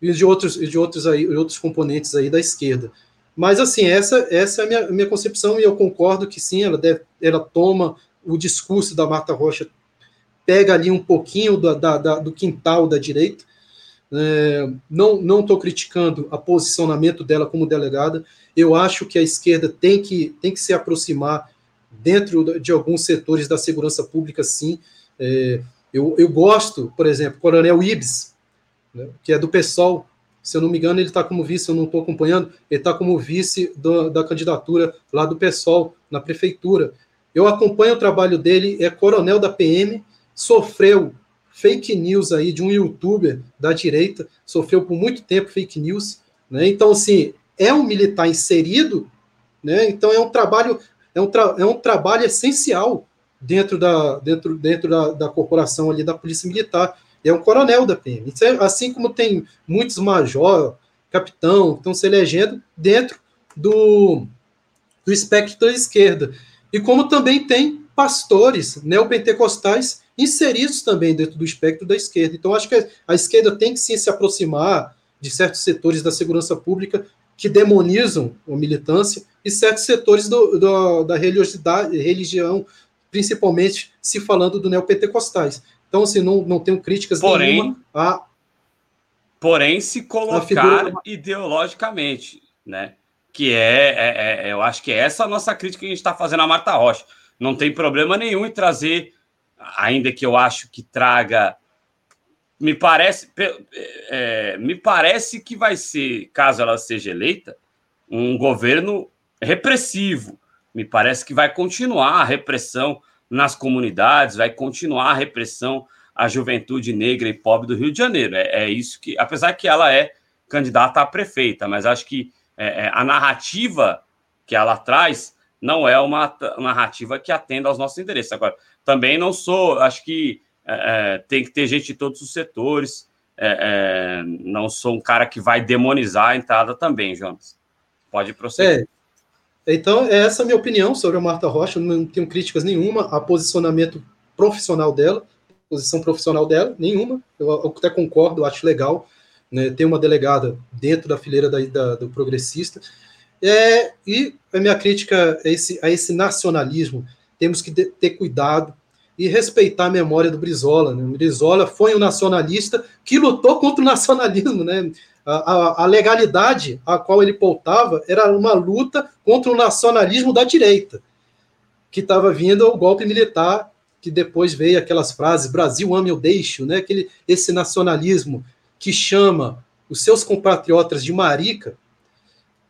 e de outros e de outros aí, outros componentes aí da esquerda. Mas assim, essa essa é a minha, minha concepção e eu concordo que sim, ela deve, ela toma o discurso da Marta Rocha, pega ali um pouquinho da, da, da do quintal da direita. É, não estou criticando o posicionamento dela como delegada, eu acho que a esquerda tem que, tem que se aproximar dentro de alguns setores da segurança pública, sim. É, eu, eu gosto, por exemplo, Coronel Ibs, né, que é do PSOL, se eu não me engano, ele está como vice, eu não estou acompanhando, ele está como vice do, da candidatura lá do PSOL, na prefeitura. Eu acompanho o trabalho dele, é coronel da PM, sofreu fake news aí de um youtuber da direita, sofreu por muito tempo fake news, né? Então, assim, é um militar inserido, né? Então é um trabalho é um, é um trabalho essencial dentro da dentro dentro da, da corporação ali da polícia militar. É um coronel da PM. É, assim como tem muitos major, capitão, estão se elegendo dentro do, do espectro da esquerda. E como também tem pastores neopentecostais inseridos também dentro do espectro da esquerda. Então, acho que a esquerda tem que sim se aproximar de certos setores da segurança pública que demonizam a militância e certos setores do, do, da religiosidade, religião, principalmente se falando do neopentecostais. Então, assim, não, não tenho críticas porém, nenhuma a. Porém, se colocar figura... ideologicamente, né? Que é, é, é, eu acho que é essa a nossa crítica que a gente está fazendo a Marta Rocha. Não tem problema nenhum em trazer, ainda que eu acho que traga me parece, é, me parece que vai ser, caso ela seja eleita, um governo repressivo. Me parece que vai continuar a repressão nas comunidades, vai continuar a repressão à juventude negra e pobre do Rio de Janeiro. É, é isso que, apesar que ela é candidata a prefeita, mas acho que é, é a narrativa que ela traz não é uma narrativa que atenda aos nossos interesses. Agora, também não sou, acho que é, é, tem que ter gente de todos os setores. É, é, não sou um cara que vai demonizar a entrada também, Jonas. Pode prosseguir. É, então, essa é a minha opinião sobre a Marta Rocha. Não tenho críticas nenhuma a posicionamento profissional dela, posição profissional dela, nenhuma. Eu até concordo, eu acho legal né, ter uma delegada dentro da fileira da, da, do progressista. É, e a minha crítica a esse, a esse nacionalismo, temos que ter cuidado e respeitar a memória do Brizola. Né? O Brizola foi um nacionalista que lutou contra o nacionalismo. Né? A, a, legalidade a qual ele pautava era uma luta contra o nacionalismo da direita, que estava vindo o golpe militar, que depois veio aquelas frases Brasil ame ou deixo, né? Aquele, esse nacionalismo que chama os seus compatriotas de marica,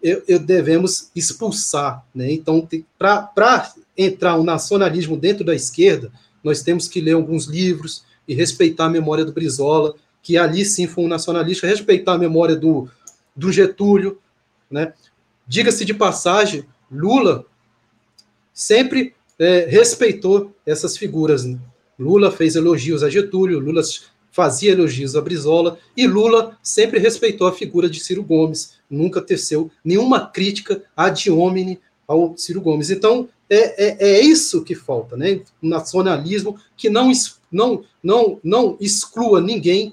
eu, eu devemos expulsar. Né? Então, para entrar um nacionalismo dentro da esquerda, nós temos que ler alguns livros e respeitar a memória do Brizola, que ali sim foi um nacionalista, respeitar a memória do, do Getúlio. Né? Diga-se de passagem, Lula sempre é, respeitou essas figuras. Né? Lula fez elogios a Getúlio, Lula fazia elogios a Brizola, e Lula sempre respeitou a figura de Ciro Gomes, nunca teceu nenhuma crítica ad hominem ao Ciro Gomes. Então, é, é, é, isso que falta, né? Um nacionalismo que não, não, não, não exclua ninguém,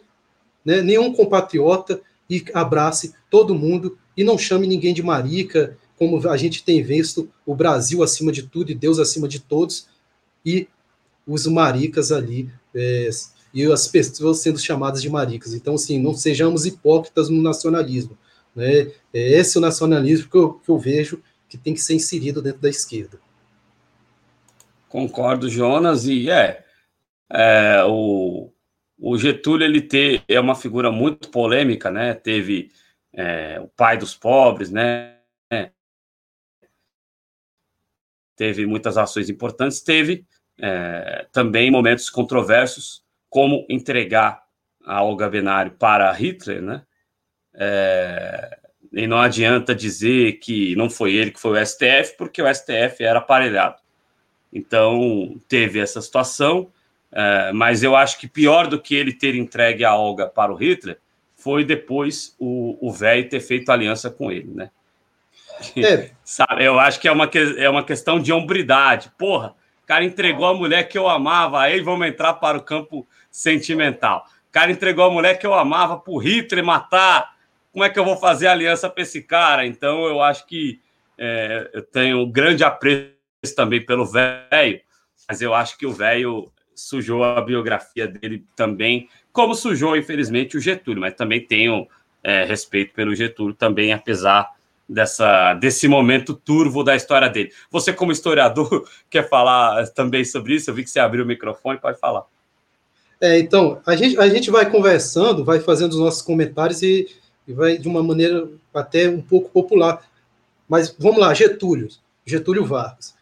né? nenhum compatriota, e abrace todo mundo, e não chame ninguém de marica, como a gente tem visto o Brasil acima de tudo e Deus acima de todos, e os maricas ali é, e as pessoas sendo chamadas de maricas. Então, assim, não sejamos hipócritas no nacionalismo. Né? É esse o nacionalismo que eu, que eu vejo que tem que ser inserido dentro da esquerda. Concordo, Jonas, e é, é o, o Getúlio ele ter, é uma figura muito polêmica, né? Teve é, o pai dos pobres, né? Teve muitas ações importantes, teve é, também momentos controversos, como entregar a Olga Benário para Hitler, né? É, e não adianta dizer que não foi ele que foi o STF, porque o STF era aparelhado. Então, teve essa situação, é, mas eu acho que pior do que ele ter entregue a Olga para o Hitler foi depois o velho ter feito aliança com ele, né? É. Sabe, eu acho que é uma, é uma questão de hombridade. Porra, o cara entregou a mulher que eu amava, aí vamos entrar para o campo sentimental. O cara entregou a mulher que eu amava para o Hitler matar. Como é que eu vou fazer aliança para esse cara? Então, eu acho que é, eu tenho um grande apreço também pelo velho, mas eu acho que o velho sujou a biografia dele também, como sujou, infelizmente, o Getúlio, mas também tenho é, respeito pelo Getúlio também, apesar dessa desse momento turvo da história dele. Você, como historiador, quer falar também sobre isso? Eu vi que você abriu o microfone, pode falar. É, então, a gente, a gente vai conversando, vai fazendo os nossos comentários e, e vai de uma maneira até um pouco popular. Mas vamos lá, Getúlio, Getúlio Vargas.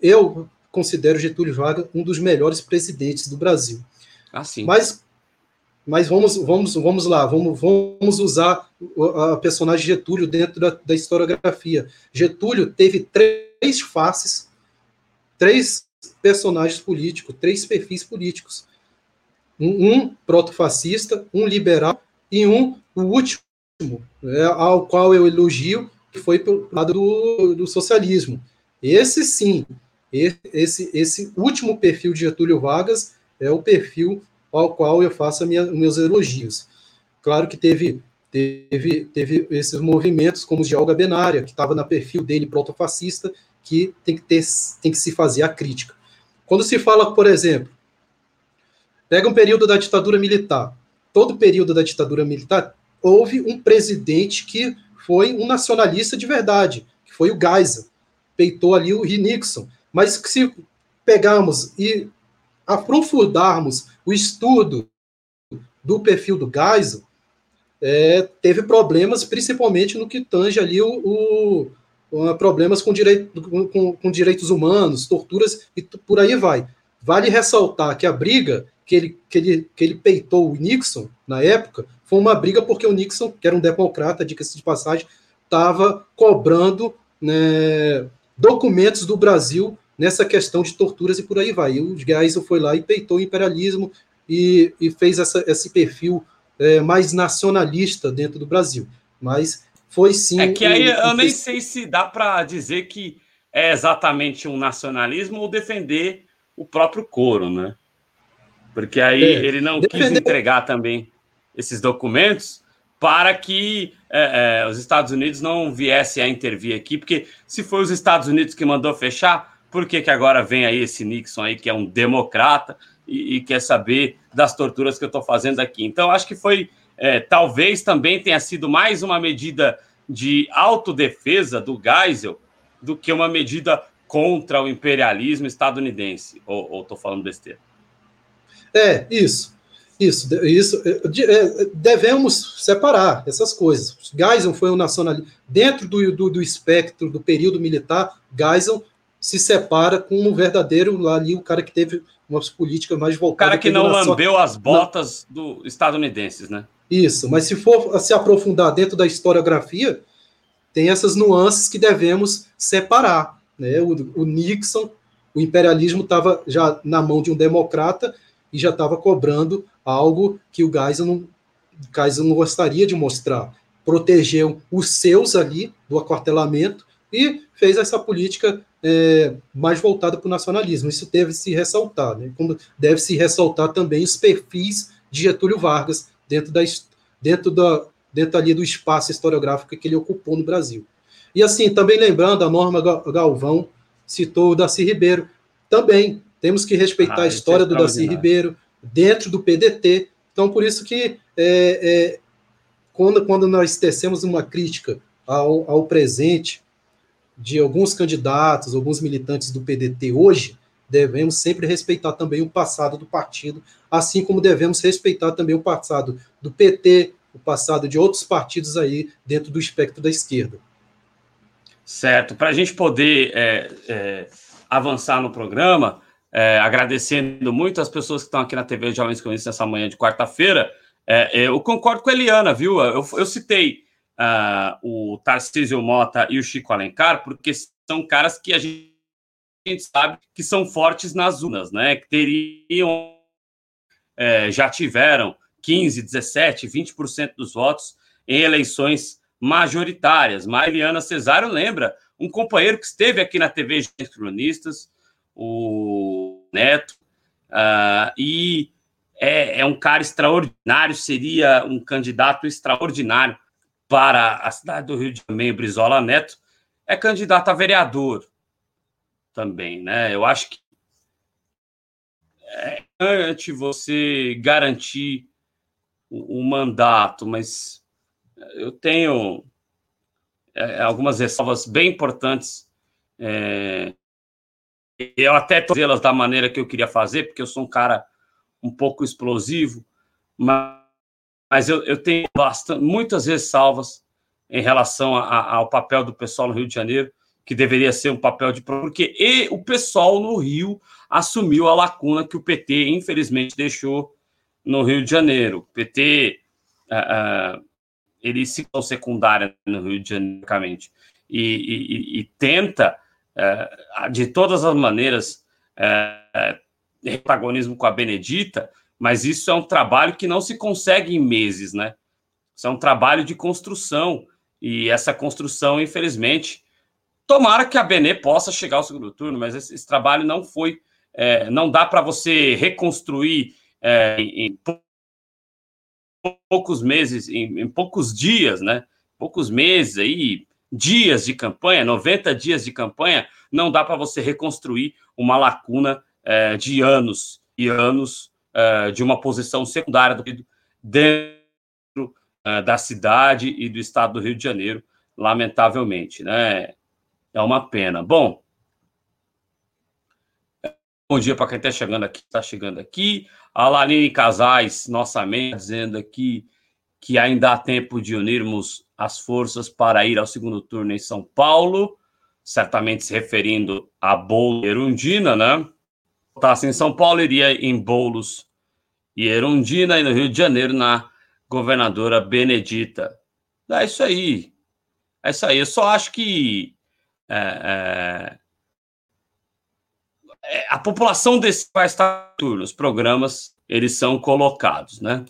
Eu considero Getúlio Vargas um dos melhores presidentes do Brasil. Ah, sim. Mas, mas vamos, vamos, vamos lá, vamos, vamos usar a personagem Getúlio dentro da, da historiografia. Getúlio teve três faces, três personagens políticos, três perfis políticos um, um proto-fascista, um liberal e um, o último, né, ao qual eu elogio, que foi pelo lado do, do socialismo. Esse sim, esse, esse último perfil de Getúlio Vargas é o perfil ao qual eu faço minha, meus elogios. Claro que teve, teve, teve esses movimentos, como os de Olga Benária, que estava no perfil dele proto-fascista, que tem que, ter, tem que se fazer a crítica. Quando se fala, por exemplo, Pega um período da ditadura militar. Todo período da ditadura militar houve um presidente que foi um nacionalista de verdade, que foi o Geisel. Peitou ali o Nixon. Mas se pegarmos e aprofundarmos o estudo do perfil do Geisel, é, teve problemas, principalmente no que tange ali o, o problemas com, direito, com, com, direitos humanos, torturas e por aí vai. Vale ressaltar que a briga que ele, que ele, que ele peitou o Nixon na época foi uma briga porque o Nixon, que era um democrata, diga-se de passagem, estava cobrando né, documentos do Brasil nessa questão de torturas e por aí vai. E o Geisel foi lá e peitou o imperialismo e, e fez essa, esse perfil é, mais nacionalista dentro do Brasil. Mas foi sim. É que aí eu nem sei se dá para dizer que é exatamente um nacionalismo ou defender o próprio coro, né? Porque aí é, ele não quis entregar também esses documentos para que é, é, os Estados Unidos não viessem a intervir aqui, porque se foi os Estados Unidos que mandou fechar, por que, que agora vem aí esse Nixon aí, que é um democrata, e, e quer saber das torturas que eu estou fazendo aqui. Então, acho que foi, é, talvez também tenha sido mais uma medida de autodefesa do Geisel do que uma medida contra o imperialismo estadunidense. Ou estou falando besteira? É, isso. Isso, isso. É, é, devemos separar essas coisas. Geisel foi um nacionalista. Dentro do, do, do, espectro do período militar, Geisel se separa como um verdadeiro ali, o cara que teve uma política mais voltada. O cara que não lambeu as botas não. do estadunidenses, né? Isso, mas se for se aprofundar dentro da historiografia, tem essas nuances que devemos separar. Né? O, o Nixon, o imperialismo estava já na mão de um democrata e já estava cobrando algo que o Geisel não, Geisel não gostaria de mostrar. Protegeu os seus ali do aquartelamento e fez essa política é, mais voltada para o nacionalismo. Isso deve se ressaltar, né? Como deve se ressaltar também os perfis de Getúlio Vargas dentro da dentro da dentro ali do espaço historiográfico que ele ocupou no Brasil. E assim, também lembrando, a Norma Galvão citou o Darcy Ribeiro. Também temos que respeitar ah, a história é do Darcy Ribeiro dentro do PDT. Então, por isso que é, é, quando, quando nós tecemos uma crítica ao, ao presente de alguns candidatos, alguns militantes do PDT hoje, devemos sempre respeitar também o passado do partido, assim como devemos respeitar também o passado do PT, o passado de outros partidos aí dentro do espectro da esquerda. Certo. Para a gente poder é, é, avançar no programa, é, agradecendo muito as pessoas que estão aqui na TV Jovens Comunistas nessa manhã de quarta-feira, é, eu concordo com a Eliana, viu? Eu, eu citei uh, o Tarcísio Mota e o Chico Alencar, porque são caras que a gente, sabe que são fortes nas urnas, né? Que teriam, é, já tiveram 15, 17, 20% dos votos em eleições majoritárias. Mariana Cesário lembra um companheiro que esteve aqui na TV Cronistas, o Neto, uh, e é, é, um cara extraordinário, seria um candidato extraordinário para a cidade do Rio de Janeiro, Brizola Neto, é candidato a vereador também, né? Eu acho que é antes você garantir o, o mandato, mas eu tenho é, algumas ressalvas bem importantes. É, eu até fazê-las da maneira que eu queria fazer, porque eu sou um cara um pouco explosivo, mas, mas eu, eu tenho bastante, muitas ressalvas em relação a, ao papel do pessoal no Rio de Janeiro, que deveria ser um papel de. Porque e o pessoal no Rio assumiu a lacuna que o PT, infelizmente, deixou no Rio de Janeiro. O PT. Uh, uh, ele se secundária no Rio de Janeiro, e, e, e tenta, uh, de todas as maneiras, uh, protagonismo com a Benedita, mas isso é um trabalho que não se consegue em meses, né? Isso é um trabalho de construção, e essa construção, infelizmente, tomara que a Benê possa chegar ao segundo turno, mas esse, esse trabalho não foi, é, não dá para você reconstruir é, em, poucos meses, em, em, poucos dias, né? Poucos meses aí, dias de campanha, 90 dias de campanha, não dá para você reconstruir uma lacuna é, de anos e anos é, de uma posição secundária do dentro é, da cidade e do estado do Rio de Janeiro, lamentavelmente, né? É uma pena. Bom, bom dia para quem está chegando aqui, está chegando aqui. A Lanine Casais, nossa amiga, dizendo aqui que ainda há tempo de unirmos as forças para ir ao segundo turno em São Paulo, certamente se referindo a Boulos e Erundina, né? Votasse em São Paulo, iria em Boulos e Erundina, e no Rio de Janeiro, na governadora Benedita. É isso aí. É isso aí. Eu só acho que é, é, é a população desse vai estar. Os programas eles são colocados, né?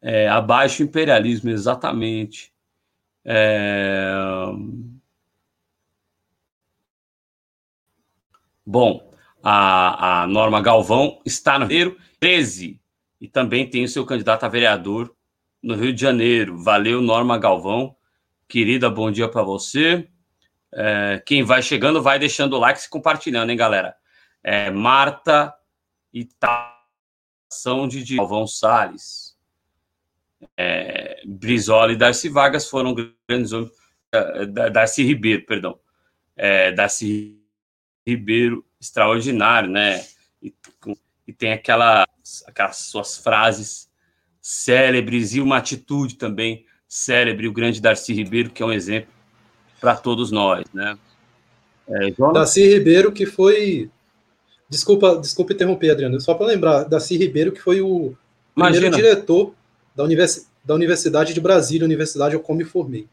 É, abaixo imperialismo, exatamente. É... Bom, a, a Norma Galvão está no Rio 13 e também tem o seu candidato a vereador no Rio de Janeiro. Valeu, Norma Galvão. Querida, bom dia para você. É, quem vai chegando, vai deixando o like e compartilhando, hein, galera? É, Marta Itação de Galvão Salles. É, Brizola e Darcy Vargas foram grandes homens. É, Darcy Ribeiro, perdão. É, Darcy Ribeiro, extraordinário, né? E, e tem aquela, aquelas suas frases célebres e uma atitude também célebre, o grande Darcy Ribeiro, que é um exemplo para todos nós, né? É, Darcy Ribeiro, que foi. Desculpa, desculpa interromper, Adriano, só para lembrar, Darcy Ribeiro, que foi o primeiro Imagina. diretor da, univers... da Universidade de Brasília, universidade eu como me formei.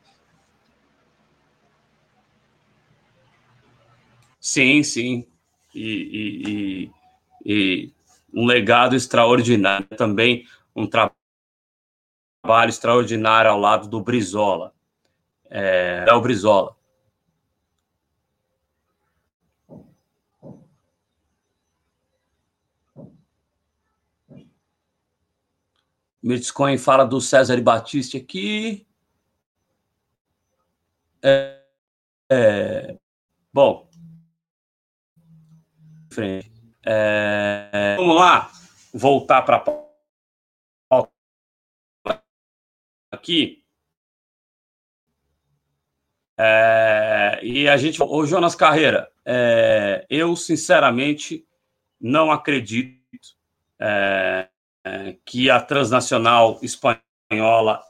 Sim, sim. E, e, e, um legado extraordinário também, um trabalho extraordinário ao lado do Brizola é, o Brizola. Bitcoin fala do César Batista aqui. É, é, bom. É, vamos lá. Voltar para aqui. É, e a gente, o Jonas Carreira, é, eu sinceramente não acredito é que a transnacional espanhola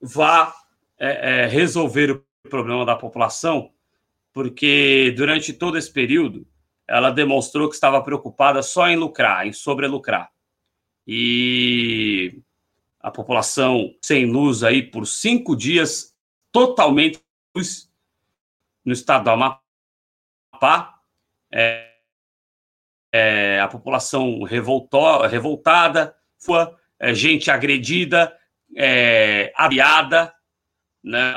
vá é, é, resolver o problema da população, porque durante todo esse período ela demonstrou que estava preocupada só em lucrar, em sobrelucrar. E a população sem luz aí por cinco dias totalmente no estado do Amapá. É, é, a população revoltou, revoltada, foi, é, gente agredida, é, aviada, né?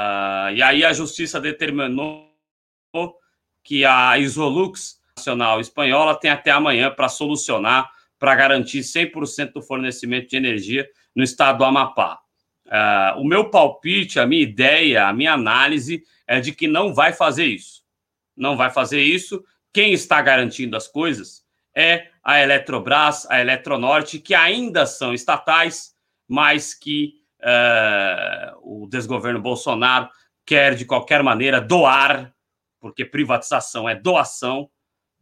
e aí a justiça determinou que a Isolux Nacional Espanhola tem até amanhã para solucionar, para garantir 100% do fornecimento de energia no estado do Amapá. Uh, o meu palpite, a minha ideia, a minha análise é de que não vai fazer isso. Não vai fazer isso. Quem está garantindo as coisas é a Eletrobras, a Eletronorte, que ainda são estatais, mas que uh, o desgoverno Bolsonaro quer, de qualquer maneira, doar, porque privatização é doação,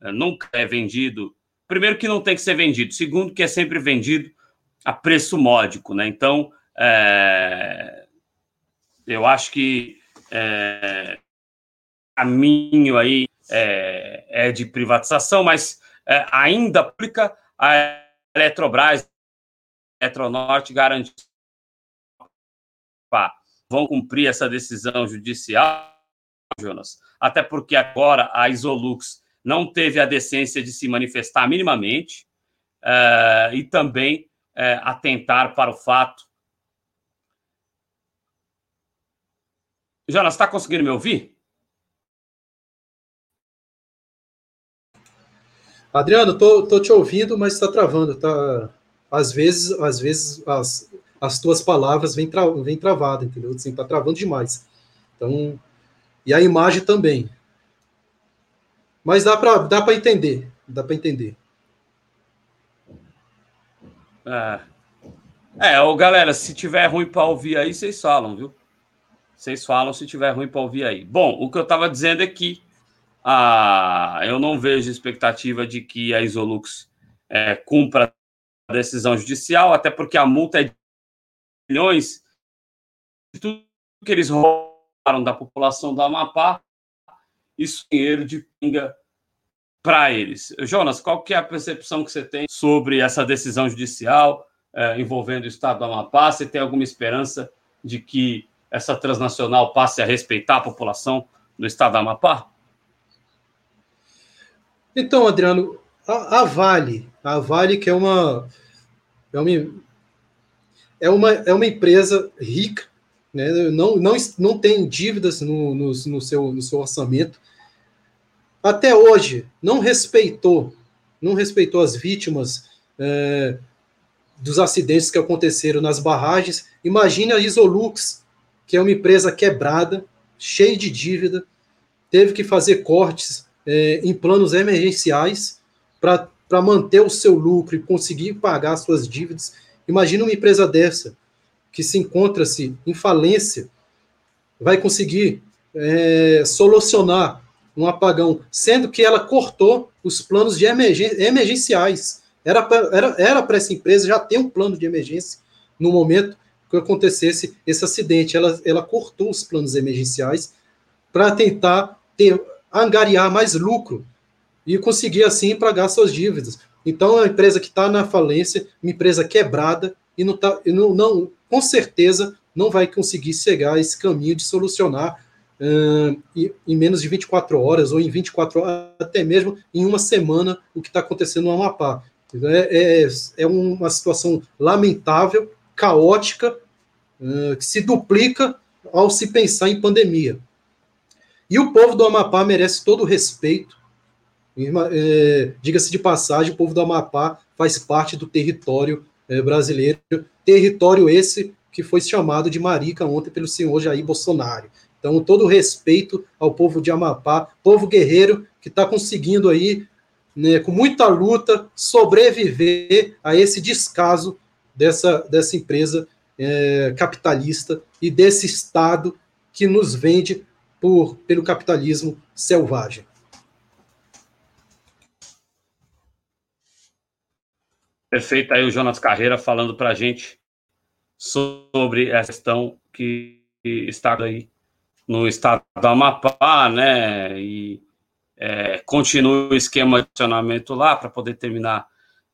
uh, nunca é vendido. Primeiro, que não tem que ser vendido. Segundo, que é sempre vendido a preço módico, né? Então, é, eu acho que é, caminho aí é, é, de privatização, mas é, ainda aplica a Eletrobras, a Eletronorte garante vão cumprir essa decisão judicial, Jonas, até porque agora a Isolux não teve a decência de se manifestar minimamente uh, e também uh, atentar para o fato Jonas, está conseguindo me ouvir? Adriano, tô, tô te ouvindo, mas está travando, tá? Às vezes, às vezes as, as tuas palavras vêm tra, vem travada, entendeu? Assim, tá travando demais. Então, e a imagem também. Mas dá para dá para entender, dá para entender. É. é, ô, galera, se tiver ruim para ouvir aí, vocês falam, viu? Vocês falam se tiver ruim para ouvir aí. Bom, o que eu estava dizendo é que ah, eu não vejo expectativa de que a Isolux é, cumpra a decisão judicial, até porque a multa é de milhões. Tudo que eles roubaram da população do Amapá, é dinheiro de pinga para eles. Jonas, qual que é a percepção que você tem sobre essa decisão judicial é, envolvendo o Estado do Amapá? Você tem alguma esperança de que essa transnacional passe a respeitar a população do estado do Amapá? Então, Adriano, a, a Vale, a Vale que é uma é uma é uma, é uma empresa rica, né? não, não, não tem dívidas no, no, no, seu, no seu orçamento. Até hoje, não respeitou, não respeitou as vítimas é, dos acidentes que aconteceram nas barragens. Imagina a Isolux, que é uma empresa quebrada, cheio de dívida, teve que fazer cortes é, em planos emergenciais para manter o seu lucro e conseguir pagar suas dívidas. Imagina uma empresa dessa, que se encontra-se em falência, vai conseguir é, solucionar um apagão, sendo que ela cortou os planos de emergen emergenciais. Era para essa empresa já ter um plano de emergência no momento que acontecesse esse acidente. Ela, ela cortou os planos emergenciais para tentar ter, angariar mais lucro e conseguir assim pagar suas dívidas. Então, é uma empresa que está na falência, uma empresa quebrada, e não, tá, não, não com certeza não vai conseguir chegar a esse caminho de solucionar uh, em menos de 24 horas, ou em 24 horas, até mesmo em uma semana, o que está acontecendo no Amapá. É, é, é, uma situação lamentável, caótica, uh, que se duplica ao se pensar em pandemia. E o povo do Amapá merece todo o respeito. É, Diga-se de passagem, o povo do Amapá faz parte do território é, brasileiro, território esse que foi chamado de Marica ontem pelo senhor Jair Bolsonaro. Então, todo respeito ao povo de Amapá, povo guerreiro que está conseguindo aí, né, com muita luta, sobreviver a esse descaso dessa, dessa empresa é, capitalista e desse Estado que nos vende por, pelo capitalismo selvagem. Perfeito. Aí o Jonas Carreira falando para a gente sobre essa questão que está aí no estado do Amapá, né? E é, continua o esquema de racionamento lá para poder terminar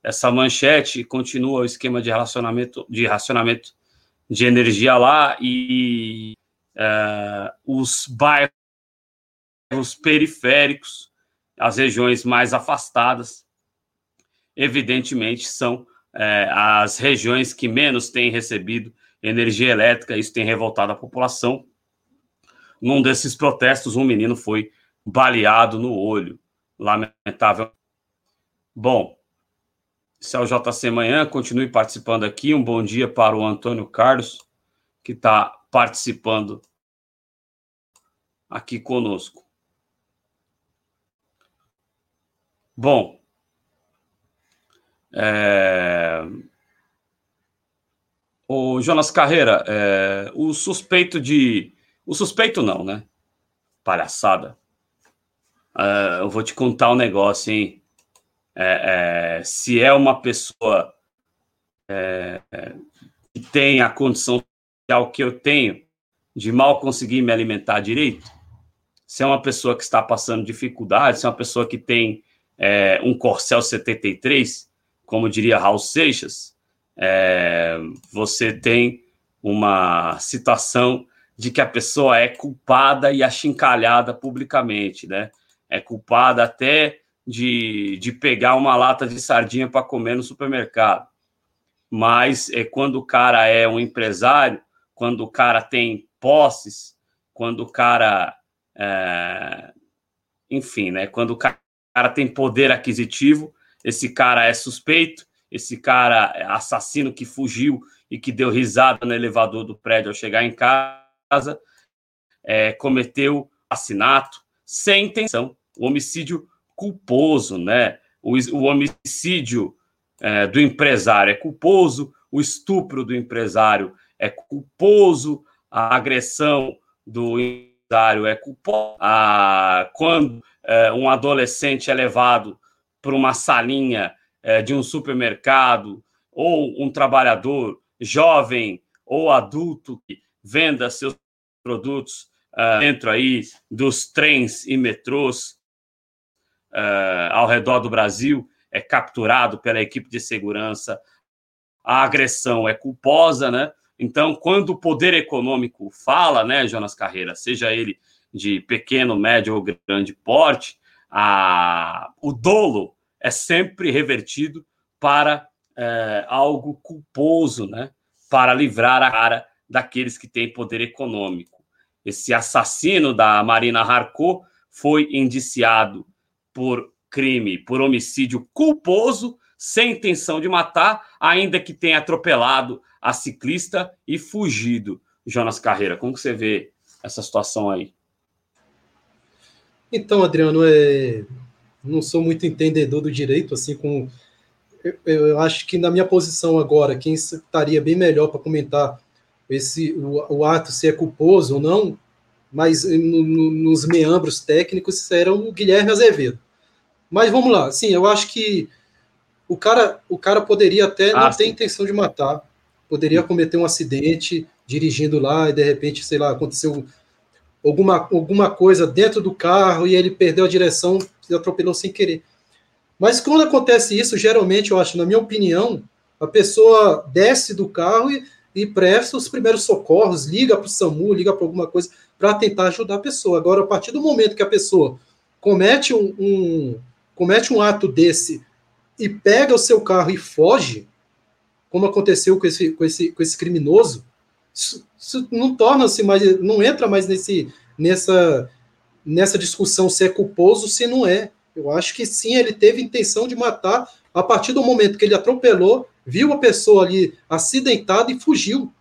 essa manchete, continua o esquema de relacionamento de racionamento de energia lá e é, os bairros periféricos, as regiões mais afastadas, evidentemente são é, as regiões que menos têm recebido energia elétrica. Isso tem revoltado a população. Num desses protestos, um menino foi baleado no olho. Lamentável. Bom, esse é o JC Manhã. Continue participando aqui. Um bom dia para o Antônio Carlos, que está participando aqui conosco. Bom, é... o Jonas Carreira, é... o suspeito de. O suspeito não, né? Palhaçada. É... Eu vou te contar um negócio, hein? É, é, se é uma pessoa é, que tem a condição social que eu tenho, de mal conseguir me alimentar direito, se é uma pessoa que está passando dificuldade, se é uma pessoa que tem é, um Corcel 73, como diria Raul Seixas, é, você tem uma situação de que a pessoa é culpada e achincalhada publicamente, né? É culpada até de, de pegar uma lata de sardinha para comer no supermercado. Mas é quando o cara é um empresário, quando o cara tem posses, quando o cara. É, enfim, né? Quando o cara tem poder aquisitivo, esse cara é suspeito, esse cara é assassino que fugiu e que deu risada no elevador do prédio ao chegar em casa, é, cometeu assassinato sem intenção, o homicídio culposo, né? O, o homicídio é, do empresário é culposo, o estupro do empresário é culposo, a agressão do empresário é culposa. A, quando é, um adolescente é levado para uma salinha é, de um supermercado, ou um trabalhador jovem ou adulto que venda seus produtos uh, dentro aí dos trens e metrôs uh, ao redor do Brasil, é capturado pela equipe de segurança, a agressão é culposa, né? Então, quando o poder econômico fala, né, Jonas Carreira, seja ele de pequeno, médio ou grande porte, a, o dolo é sempre revertido para é, algo culposo, né? Para livrar a cara daqueles que têm poder econômico. Esse assassino da Marina Harco foi indiciado por crime, por homicídio culposo, sem intenção de matar, ainda que tenha atropelado a ciclista e fugido. Jonas Carreira, como você vê essa situação aí? Então, Adriano, é... não sou muito entendedor do direito, assim como eu, eu acho que na minha posição agora, quem estaria bem melhor para comentar esse o, o, ato se é culposo ou não, mas no, no, nos meandros técnicos eram o Guilherme Azevedo. Mas vamos lá, sim, eu acho que o cara, o cara poderia até ah, não sim. ter intenção de matar, poderia cometer um acidente dirigindo lá e de repente, sei lá, aconteceu alguma, alguma coisa dentro do carro e ele perdeu a direção atropelou sem querer. Mas quando acontece isso, geralmente, eu acho, na minha opinião, a pessoa desce do carro e, e presta os primeiros socorros, liga para o SAMU, liga para alguma coisa para tentar ajudar a pessoa. Agora, a partir do momento que a pessoa comete um, um, comete um ato desse e pega o seu carro e foge, como aconteceu com esse, com esse, com esse criminoso, isso, isso não torna-se mais, não entra mais nesse, nessa, nessa discussão se é culposo, se não é. Eu acho que sim, ele teve intenção de matar a partir do momento que ele atropelou, viu a pessoa ali acidentada e fugiu.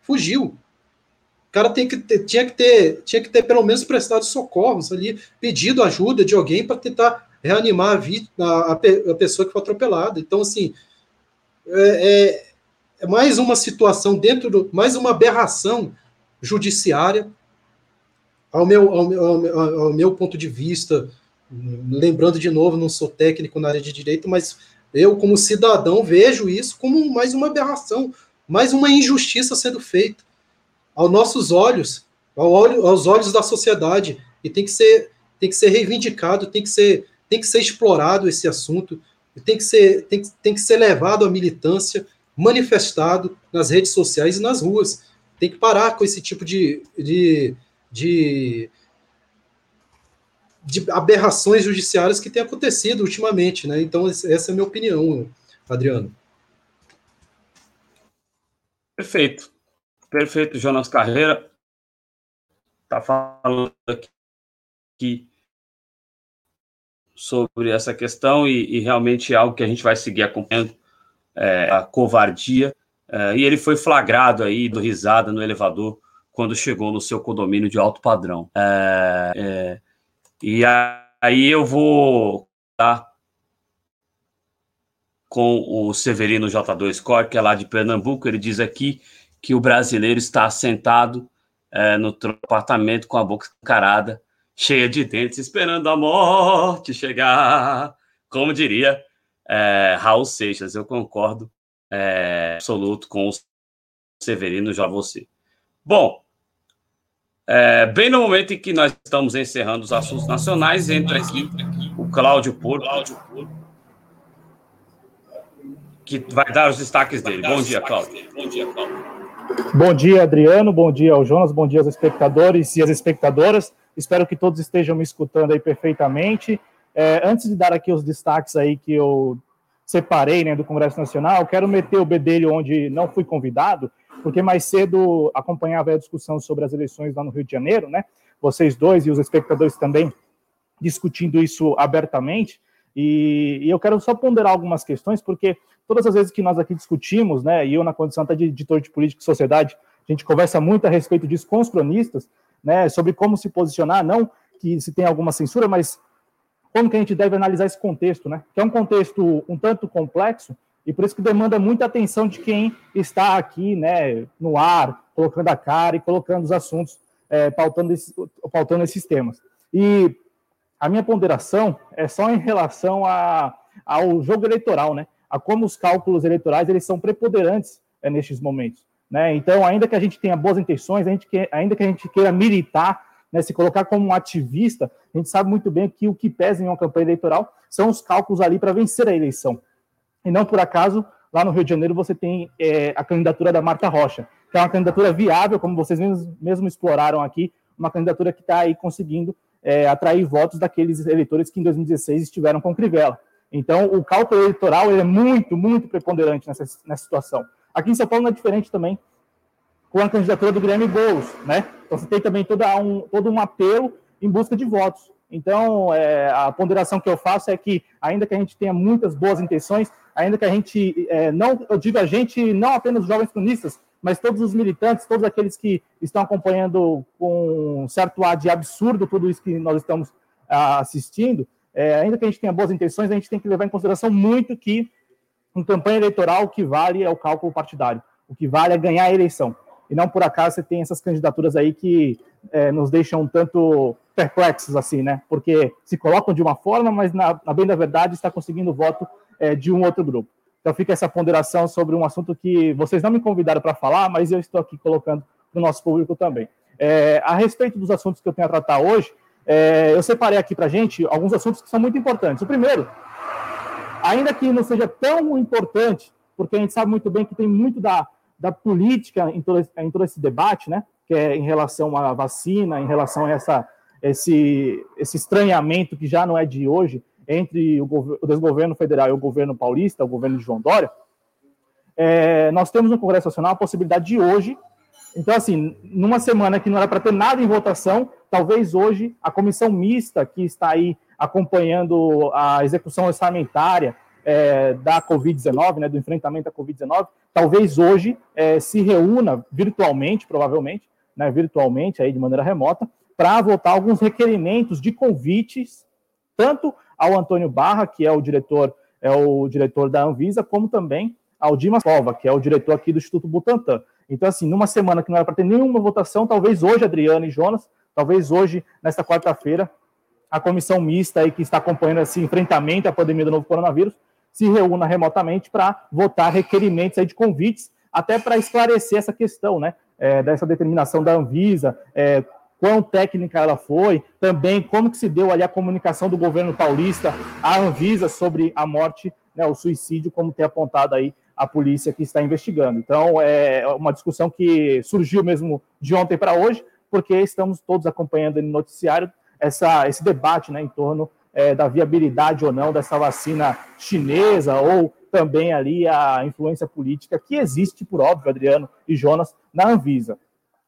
Fugiu. O cara tem que ter, tinha, que ter, tinha que ter pelo menos prestado socorros ali, pedido ajuda de alguém para tentar reanimar a, vi, a, a, pessoa que foi atropelada. Então, assim, é, é, é mais uma situação dentro do. mais uma aberração judiciária. Ao meu, ao, ao, ao meu ponto de vista, lembrando de novo, não sou técnico na área de direito, mas eu, como cidadão, vejo isso como mais uma aberração, mais uma injustiça sendo feita aos nossos olhos, aos olhos da sociedade, e tem que ser, tem que ser reivindicado, tem que ser, tem que ser explorado esse assunto, tem que ser, tem, tem que ser levado à militância, manifestado nas redes sociais e nas ruas. Tem que parar com esse tipo de, de, de de aberrações judiciárias que têm acontecido ultimamente, né? Então, essa é a minha opinião, Adriano. Perfeito. Perfeito, Jonas Carreira. Está falando aqui sobre essa questão e, e, realmente é algo que a gente vai seguir acompanhando, é, a covardia. É, e ele foi flagrado aí, do risada no elevador, quando chegou no seu condomínio de alto padrão. É, é e aí eu vou tá, com o Severino J2 Cor, que é lá de Pernambuco. Ele diz aqui que o brasileiro está sentado é, no apartamento com a boca encarada, cheia de dentes, esperando a morte chegar. Como diria é, Raul Seixas, eu concordo é, absoluto com o Severino, já você. Bom, é, bem no momento em que nós estamos encerrando os assuntos nacionais, entra aqui o Cláudio Porto, que vai dar os destaques dele. Bom dia, Cláudio. Bom dia, Cláudio. Bom dia, Adriano. Bom dia ao Jonas. Bom dia aos espectadores e às espectadoras. Espero que todos estejam me escutando aí perfeitamente. É, antes de dar aqui os destaques aí que eu separei né, do Congresso Nacional, quero meter o bedelho onde não fui convidado porque mais cedo acompanhava a discussão sobre as eleições lá no Rio de Janeiro, né? Vocês dois e os espectadores também discutindo isso abertamente. E, e, eu quero só ponderar algumas questões, porque todas as vezes que nós aqui discutimos, né, e eu na condição até de editor de política e sociedade, a gente conversa muito a respeito disso com os cronistas, né, sobre como se posicionar, não que se tem alguma censura, mas como que a gente deve analisar esse contexto, né, que é um contexto um tanto complexo, e por isso que demanda muita atenção de quem está aqui, né, no ar, colocando a cara e colocando os assuntos, é, pautando, esses, pautando esses temas. E a minha ponderação é só em relação a, ao jogo eleitoral, né, a como os cálculos eleitorais eles são preponderantes é, nestes momentos. Né? Então, ainda que a gente tenha boas intenções, quer, ainda que a gente queira militar, né, se colocar como um ativista, a gente sabe muito bem que o que pesa em uma campanha eleitoral são os cálculos ali para vencer a eleição. E não por acaso, lá no Rio de Janeiro, você tem é, a candidatura da Marta Rocha, que é uma candidatura viável, como vocês mesmos, mesmo exploraram aqui, uma candidatura que está aí conseguindo é, atrair votos daqueles eleitores que em 2016 estiveram com Crivella. Então, o cálculo eleitoral é muito, muito preponderante nessa, nessa situação. Aqui em São Paulo não é diferente também com a candidatura do Guilherme Boulos, né? Então, você tem também todo um, todo um apelo em busca de votos. Então, é, a ponderação que eu faço é que, ainda que a gente tenha muitas boas intenções, ainda que a gente, é, não, eu digo a gente, não apenas os jovens cronistas, mas todos os militantes, todos aqueles que estão acompanhando com certo ar de absurdo tudo isso que nós estamos ah, assistindo, é, ainda que a gente tenha boas intenções, a gente tem que levar em consideração muito que em campanha eleitoral o que vale é o cálculo partidário, o que vale é ganhar a eleição. E não por acaso você tem essas candidaturas aí que é, nos deixam um tanto perplexos, assim, né? Porque se colocam de uma forma, mas na, na bem da verdade está conseguindo voto é, de um outro grupo. Então fica essa ponderação sobre um assunto que vocês não me convidaram para falar, mas eu estou aqui colocando para o nosso público também. É, a respeito dos assuntos que eu tenho a tratar hoje, é, eu separei aqui para a gente alguns assuntos que são muito importantes. O primeiro, ainda que não seja tão importante, porque a gente sabe muito bem que tem muito da, da política em todo, em todo esse debate, né? Que é em relação à vacina, em relação a essa, esse, esse estranhamento que já não é de hoje entre o, o desgoverno federal e o governo paulista, o governo de João Dória. É, nós temos no Congresso Nacional a possibilidade de hoje então, assim, numa semana que não era para ter nada em votação, talvez hoje a comissão mista que está aí acompanhando a execução orçamentária é, da Covid-19, né, do enfrentamento à Covid-19, talvez hoje é, se reúna virtualmente, provavelmente, né, virtualmente, aí de maneira remota, para votar alguns requerimentos de convites, tanto ao Antônio Barra, que é o diretor, é o diretor da Anvisa, como também ao Dimas Cova, que é o diretor aqui do Instituto Butantan. Então, assim, numa semana que não era para ter nenhuma votação, talvez hoje, Adriano e Jonas, talvez hoje, nesta quarta-feira, a comissão mista aí que está acompanhando esse enfrentamento à pandemia do novo coronavírus se reúna remotamente para votar requerimentos de convites, até para esclarecer essa questão, né? É, dessa determinação da Anvisa, é, quão técnica ela foi, também como que se deu ali a comunicação do governo paulista à Anvisa sobre a morte, né, o suicídio, como tem apontado aí a polícia que está investigando. Então, é uma discussão que surgiu mesmo de ontem para hoje, porque estamos todos acompanhando no noticiário essa, esse debate né, em torno é, da viabilidade ou não dessa vacina chinesa, ou também ali a influência política que existe, por óbvio, Adriano e Jonas, na Anvisa.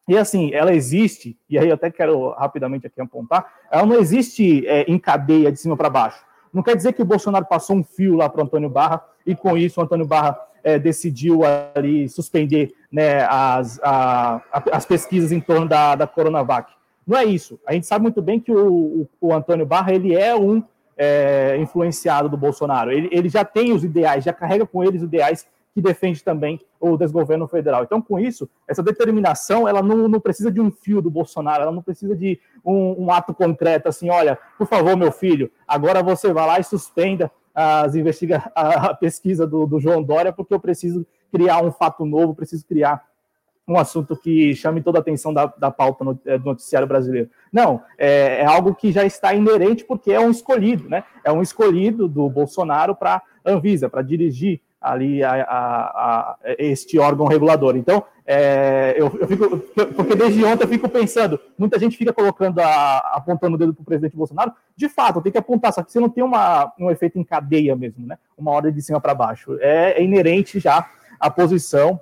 E assim, ela existe, e aí eu até quero rapidamente aqui apontar, ela não existe é, em cadeia de cima para baixo. Não quer dizer que o Bolsonaro passou um fio lá para o Antônio Barra e com isso o Antônio Barra é, decidiu ali suspender né, as, a, as pesquisas em torno da, da Coronavac. Não é isso. A gente sabe muito bem que o, o, o Antônio Barra ele é um é, influenciado do Bolsonaro. Ele, ele já tem os ideais, já carrega com ele os ideais que defende também o desgoverno federal. Então, com isso, essa determinação, ela não, não precisa de um fio do Bolsonaro, ela não precisa de um, um, ato concreto, assim, olha, por favor, meu filho, agora você vai lá e suspenda as investiga a pesquisa do, do João Dória, porque eu preciso criar um fato novo, preciso criar um assunto que chame toda a atenção da, da pauta no, é, do noticiário brasileiro. Não, é, é, algo que já está inerente porque é um escolhido, né? É um escolhido do Bolsonaro para Anvisa, para dirigir ali a, a, a, este órgão regulador. Então, é, eu, eu, fico, porque desde ontem eu fico pensando, muita gente fica colocando, a, apontando o dedo para o presidente Bolsonaro. De fato, tem que apontar, só que você não tem uma, um efeito em cadeia mesmo, né? Uma ordem de cima para baixo. É, é, inerente já à posição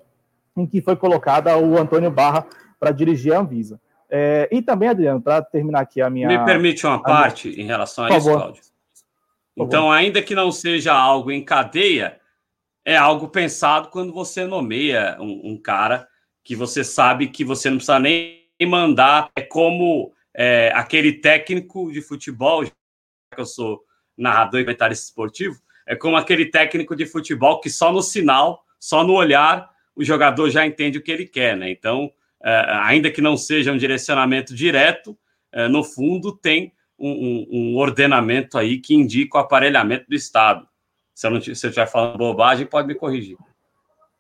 em que foi colocada o Antônio Barra para dirigir a Anvisa. É, e também, Adriano, para terminar aqui a minha. Me permite uma parte minha... em relação a Por isso, favor. Cláudio. Então, ainda que não seja algo em cadeia, é algo pensado quando você nomeia um, um, cara que você sabe que você não precisa nem mandar. É como é, aquele técnico de futebol, já que eu sou narrador e comentarista esportivo, é como aquele técnico de futebol que só no sinal, só no olhar, o jogador já entende o que ele quer, né? Então, é, ainda que não seja um direcionamento direto, é, no fundo tem um, um, um ordenamento aí que indica o aparelhamento do Estado. Se eu, não, se eu estiver falando bobagem, pode me corrigir.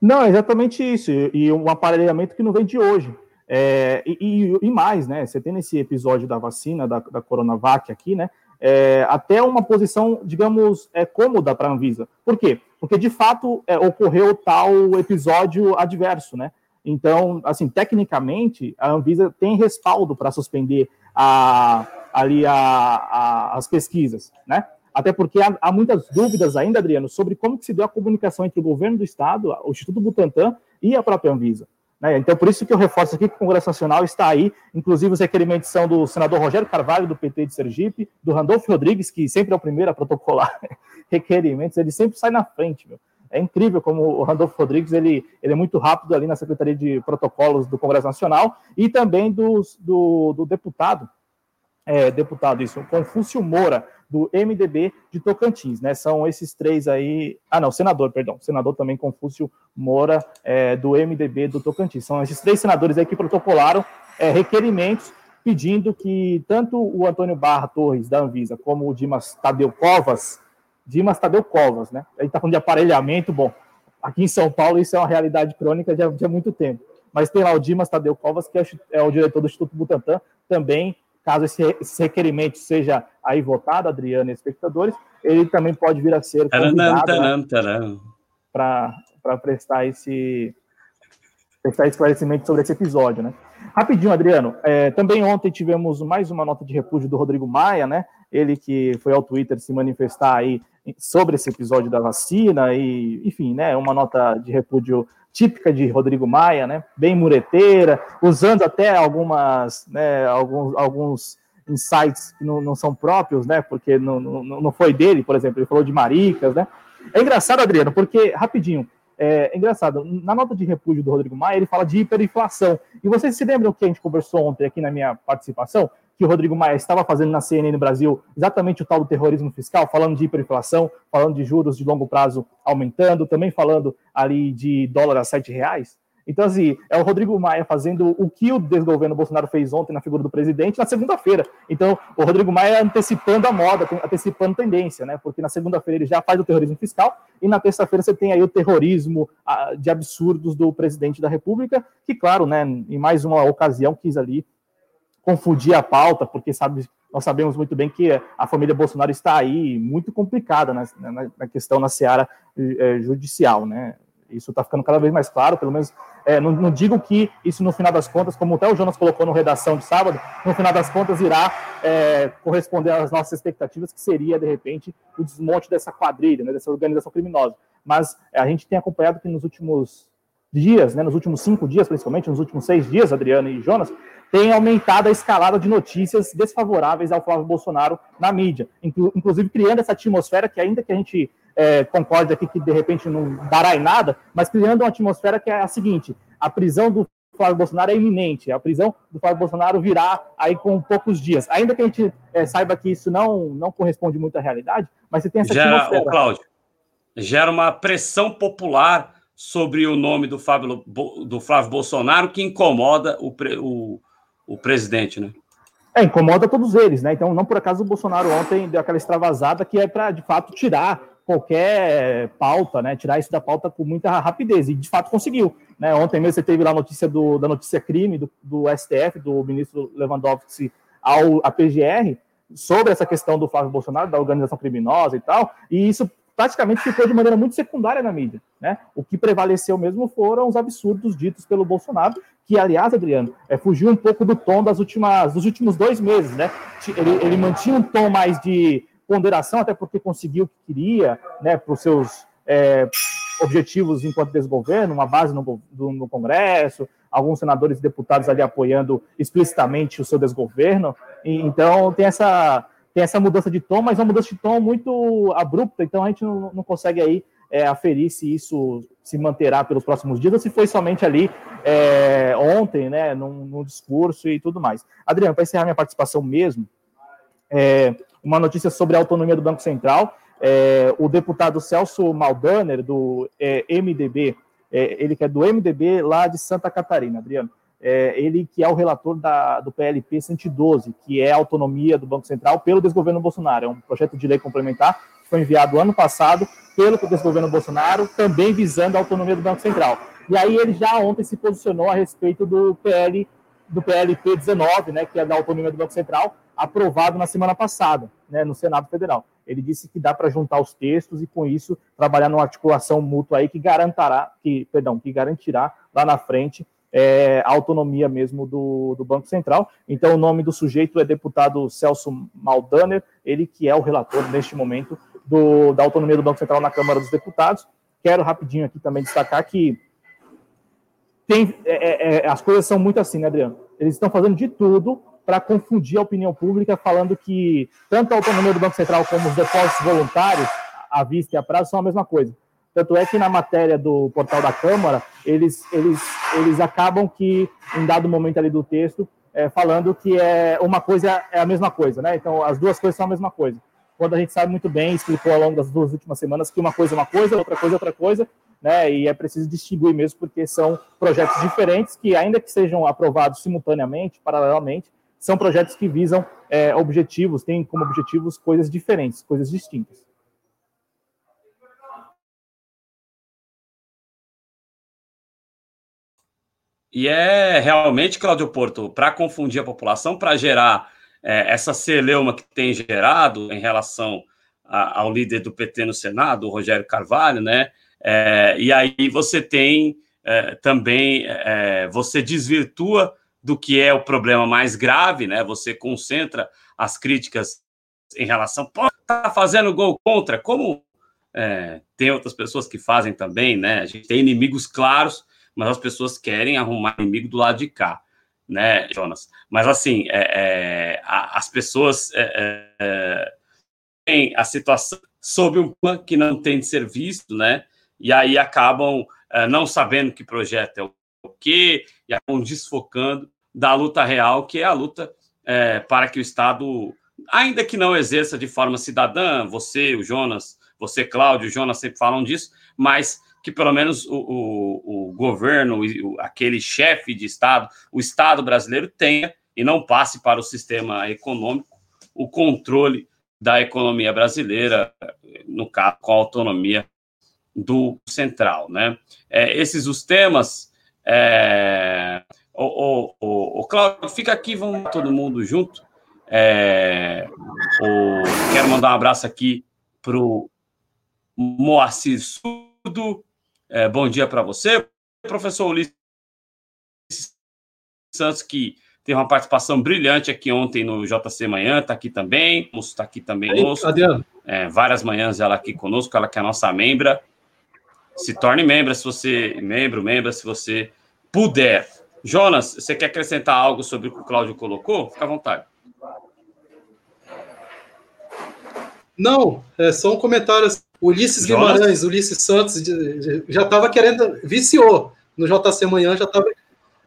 Não, é exatamente isso. E um aparelhamento que não vem de hoje. É, e, e, mais, né? Você tem nesse episódio da vacina, da, da Coronavac aqui, né? É, até uma posição, digamos, é, cômoda para a Anvisa. Por quê? Porque, de fato, é, ocorreu tal episódio adverso, né? Então, assim, tecnicamente, a Anvisa tem respaldo para suspender a, ali a, a, as pesquisas, né? Até porque há, há, muitas dúvidas ainda, Adriano, sobre como que se deu a comunicação entre o governo do Estado, o Instituto Butantan e a própria Anvisa. Né? Então, por isso que eu reforço aqui que o Congresso Nacional está aí, inclusive os requerimentos são do senador Rogério Carvalho, do PT de Sergipe, do Randolfo Rodrigues, que sempre é o primeiro a protocolar requerimentos, ele sempre sai na frente, meu. É incrível como o Randolfo Rodrigues ele, ele é muito rápido ali na Secretaria de Protocolos do Congresso Nacional e também dos, do, do deputado, é, deputado isso, Confúcio Moura, do MDB de Tocantins, né? São esses três aí. Ah, não, senador, perdão. Senador também Confúcio Moura, é, do MDB do Tocantins. São esses três senadores aí que protocolaram é, requerimentos pedindo que tanto o Antônio Barra Torres, da Anvisa, como o Dimas Tadeu Covas, Dimas Tadeu Covas, né? Gente está falando de aparelhamento, bom, aqui em São Paulo isso é uma realidade crônica de, há muito tempo. Mas tem lá o Dimas Tadeu Covas, que é, é o diretor do Instituto Butantan, também, caso esse, esse requerimento seja aí votado, Adriano e espectadores, ele também pode vir a ser convidado né, para prestar esse prestar esclarecimento sobre esse episódio, né? Rapidinho, Adriano. É, também ontem tivemos mais uma nota de repúdio do Rodrigo Maia, né? Ele que foi ao Twitter se manifestar aí sobre esse episódio da vacina e, enfim, né? Uma nota de repúdio típica de Rodrigo Maia, né? Bem mureteira, usando até algumas, né? Alguns, alguns insights que não, não são próprios, né? Porque não, não, não foi dele, por exemplo. Ele falou de maricas, né? É engraçado, Adriano, porque rapidinho é, engraçado, na nota de repúdio do Rodrigo Maia, ele fala de hiperinflação. E vocês se lembram que a gente conversou ontem aqui na minha participação? Que o Rodrigo Maia estava fazendo na CNN Brasil exatamente o tal do terrorismo fiscal, falando de hiperinflação, falando de juros de longo prazo aumentando, também falando ali de dólar a sete reais? Então, assim, é o Rodrigo Maia fazendo o que o desgoverno Bolsonaro fez ontem na figura do presidente na segunda-feira. Então, o Rodrigo Maia antecipando a moda, antecipando tendência, né? Porque na segunda-feira ele já faz o terrorismo fiscal e na terça-feira você tem aí o terrorismo ah, de absurdos do presidente da República, que, claro, né, em mais uma ocasião quis ali confundir a pauta, porque sabe, nós sabemos muito bem que a família Bolsonaro está aí muito complicada na, na, na questão na seara eh, judicial, né? Isso está ficando cada vez mais claro, pelo menos é, não, não, digo que isso, no final das contas, como até o Jonas colocou no redação de sábado, no final das contas irá é, corresponder às nossas expectativas, que seria, de repente, o desmonte dessa quadrilha, né, dessa organização criminosa. Mas a gente tem acompanhado que nos últimos dias, né, nos últimos cinco dias, principalmente, nos últimos seis dias, Adriano e Jonas, tem aumentado a escalada de notícias desfavoráveis ao Flávio Bolsonaro na mídia, inclusive criando essa atmosfera que, ainda que a gente é, concorde aqui que de repente não dará em nada, mas criando uma atmosfera que é a seguinte: a prisão do Flávio Bolsonaro é iminente, a prisão do Flávio Bolsonaro virá aí com poucos dias. Ainda que a gente é, saiba que isso não, não corresponde muito à realidade, mas você tem essa gera, atmosfera. Cláudio, gera uma pressão popular sobre o nome do Flávio, do Flávio Bolsonaro que incomoda o, o, o presidente, né? É, incomoda todos eles, né? Então, não por acaso o Bolsonaro ontem deu aquela extravasada que é para, de fato, tirar qualquer pauta, né, tirar isso da pauta com muita rapidez, e de fato conseguiu. Né? Ontem mesmo você teve lá a notícia do, da notícia crime do, do STF, do ministro Lewandowski ao a PGR, sobre essa questão do Flávio Bolsonaro, da organização criminosa e tal, e isso praticamente ficou de maneira muito secundária na mídia. Né? O que prevaleceu mesmo foram os absurdos ditos pelo Bolsonaro, que, aliás, Adriano, é, fugiu um pouco do tom das últimas, dos últimos dois meses. Né? Ele, ele mantinha um tom mais de ponderação, até porque conseguiu o que queria, né, para os seus é, objetivos enquanto desgoverno, uma base no, no, Congresso, alguns senadores e deputados ali apoiando explicitamente o seu desgoverno. E, então tem essa, tem essa mudança de tom, mas é uma mudança de tom muito abrupta, então a gente não, não consegue aí é, aferir se isso se manterá pelos próximos dias ou se foi somente ali é, ontem, né, num, num, discurso e tudo mais. Adriano, para encerrar minha participação mesmo, é, uma notícia sobre a autonomia do Banco Central. É, o deputado Celso Maldaner, do é, MDB, ele que é do MDB lá de Santa Catarina, Adriano, é, ele que é o relator da, do PLP 112, que é a autonomia do Banco Central pelo desgoverno Bolsonaro. É um projeto de lei complementar que foi enviado ano passado pelo desgoverno Bolsonaro, também visando a autonomia do Banco Central. E aí ele já ontem se posicionou a respeito do PL do PLP 19, né, que é da autonomia do Banco Central, aprovado na semana passada, né, no Senado Federal. Ele disse que dá para juntar os textos e com isso trabalhar numa articulação mútua aí que garantirá, que, perdão, que garantirá lá na frente é, a autonomia mesmo do, do Banco Central. Então o nome do sujeito é deputado Celso Maldaner, ele que é o relator neste momento do, da autonomia do Banco Central na Câmara dos Deputados. Quero rapidinho aqui também destacar que tem, é, é, é as coisas são muito assim, né, Adriano? Eles estão fazendo de tudo para confundir a opinião pública, falando que tanto a autonomia do Banco Central como os depósitos voluntários, à vista e a prazo, são a mesma coisa. Tanto é que na matéria do portal da Câmara, eles, eles, eles acabam que, em dado momento ali do texto, é, falando que é uma coisa é a mesma coisa, né? Então, as duas coisas são a mesma coisa. Quando a gente sabe muito bem, explicou ao longo das duas últimas semanas que uma coisa é uma coisa, outra coisa é outra coisa, né? E é preciso distinguir mesmo, porque são projetos diferentes que, ainda que sejam aprovados simultaneamente, paralelamente, são projetos que visam é, objetivos, têm como objetivos coisas diferentes, coisas distintas. E é realmente, Cláudio Porto, para confundir a população, para gerar é, essa celeuma que tem gerado em relação a, ao líder do PT no Senado, o Rogério Carvalho, né? É, e aí você tem é, também, é, você desvirtua do que é o problema mais grave, né? Você concentra as críticas em relação, pô, tá fazendo gol contra, como é, tem outras pessoas que fazem também, né? A gente tem inimigos claros mas as pessoas querem arrumar inimigo do lado de cá, né, Jonas? Mas assim, é, é, as pessoas é, é, é, têm a situação sob um plano que não tem de ser visto, né? E aí acabam é, não sabendo que projeto é o quê, e acabam desfocando da luta real, que é a luta para que o Estado, ainda que não exerça de forma cidadã, você, o Jonas, você, Cláudio, o Jonas sempre falam disso, mas que pelo menos o, o, o governo, o, aquele chefe de Estado, o Estado brasileiro tenha e não passe para o sistema econômico o controle da economia brasileira, no caso, com a autonomia do central. Né? É, esses os temas. É, o, o, o, Cláudio, fica aqui, vamos todo mundo junto. É, o, quero mandar um abraço aqui para o Moacir Surdo, é, bom dia para você, professor Ulisses Santos, que teve uma participação brilhante aqui ontem no JC Manhã, está aqui também, está aqui também conosco. Adriano. É, várias manhãs ela aqui conosco, ela que é a nossa membra. Se torne membro se você, membro, membra, se você puder. Jonas, você quer acrescentar algo sobre o que o Cláudio colocou? Fica à vontade. Não, é só um comentário Ulisses Jonas? Guimarães, Ulisses Santos, já estava querendo, viciou no JC Manhã, já estava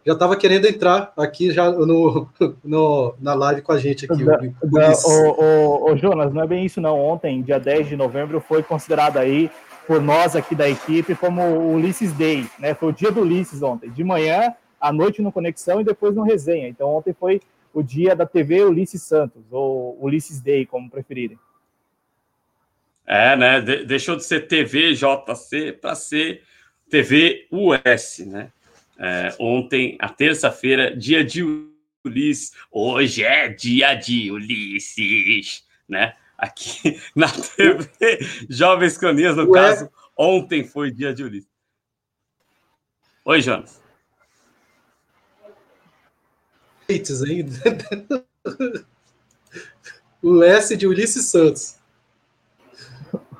já estava querendo entrar aqui já no, no, na live com a gente aqui. Da, o, da, o, o, o, Jonas, não é bem isso não. Ontem, dia 10 de novembro, foi considerado aí por nós aqui da equipe como o Ulisses Day, né? Foi o dia do Ulisses ontem, de manhã, à noite no Conexão e depois no Resenha. Então ontem foi o dia da TV Ulisses Santos, ou Ulisses Day, como preferirem. É, né? De deixou de ser TVJC para ser TV US, né? É, ontem, a terça-feira, dia de Ulisses. Hoje é dia de Ulisses, né? Aqui na TV Jovens Canias, no Ué? caso, ontem foi dia de Ulisses. Oi, Jonas. ainda. o S de Ulisses Santos.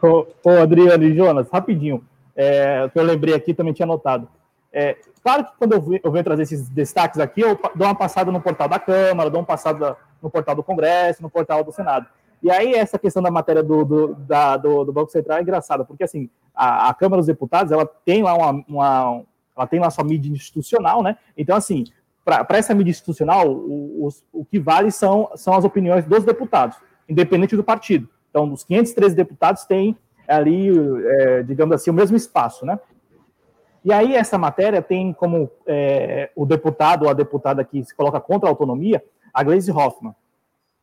Ô, Adriano e Jonas, rapidinho, é, que eu lembrei aqui, também tinha anotado. É, claro que quando eu, eu venho trazer esses destaques aqui, eu dou uma passada no portal da Câmara, dou uma passada no portal do Congresso, no portal do Senado. E aí, essa questão da matéria do, do, da, do, do Banco Central é engraçada, porque assim, a, a, Câmara dos Deputados, ela tem lá uma, uma, ela tem lá sua mídia institucional, né? Então, assim, para essa mídia institucional, o, o, o que vale são, são as opiniões dos deputados, independente do partido. Então, os 513 deputados têm ali, é, digamos assim, o mesmo espaço, né? E aí essa matéria tem como é, o deputado ou a deputada que se coloca contra a autonomia, a Gleisi Hoffmann,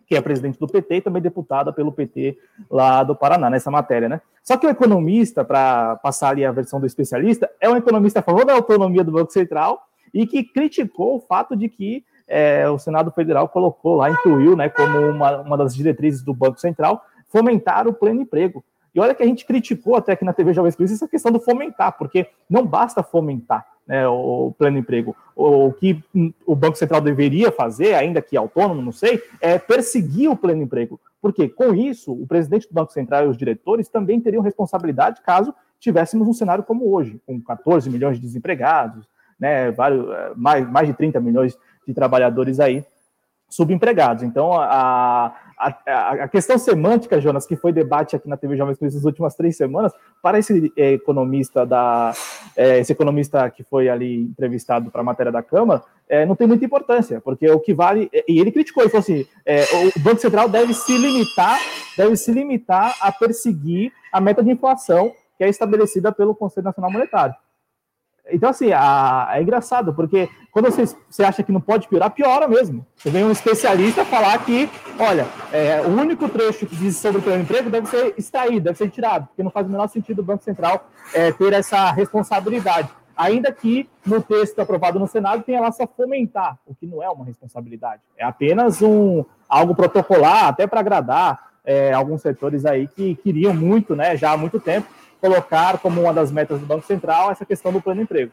que é presidente do PT e também deputada pelo PT lá do Paraná, nessa matéria, né? Só que o economista, para passar ali a versão do especialista, é um economista a favor da autonomia do Banco Central e que criticou o fato de que é, o Senado Federal colocou lá, incluiu, né, como uma, uma das diretrizes do Banco Central, fomentar o pleno emprego. E olha que a gente criticou até aqui na TV Jovem Cruz essa questão do fomentar, porque não basta fomentar né, o pleno emprego. O que o Banco Central deveria fazer, ainda que autônomo, não sei, é perseguir o pleno emprego. Porque com isso, o presidente do Banco Central e os diretores também teriam responsabilidade caso tivéssemos um cenário como hoje, com 14 milhões de desempregados, né, vários, mais, mais de 30 milhões de trabalhadores aí subempregados. Então, a, a, a, questão semântica, Jonas, que foi debate aqui na TV Jovens nas últimas três semanas, para esse é, economista da é, esse economista que foi ali entrevistado para a matéria da Câmara, é, não tem muita importância, porque o que vale e ele criticou, ele falou assim, o Banco Central deve se limitar, deve se limitar a perseguir a meta de inflação que é estabelecida pelo Conselho Nacional Monetário. Então, assim, a, é engraçado, porque quando você, você acha que não pode piorar, piora mesmo. Você vem um especialista falar que, olha, é, o único trecho que diz sobre o plano de emprego deve ser extraído, deve ser tirado, porque não faz o menor sentido o Banco Central é, ter essa responsabilidade. Ainda que no texto aprovado no Senado tenha lá só fomentar, o que não é uma responsabilidade. É apenas um algo protocolar, até para agradar é, alguns setores aí que queriam muito, né, já há muito tempo, colocar como uma das metas do Banco Central essa questão do plano de emprego.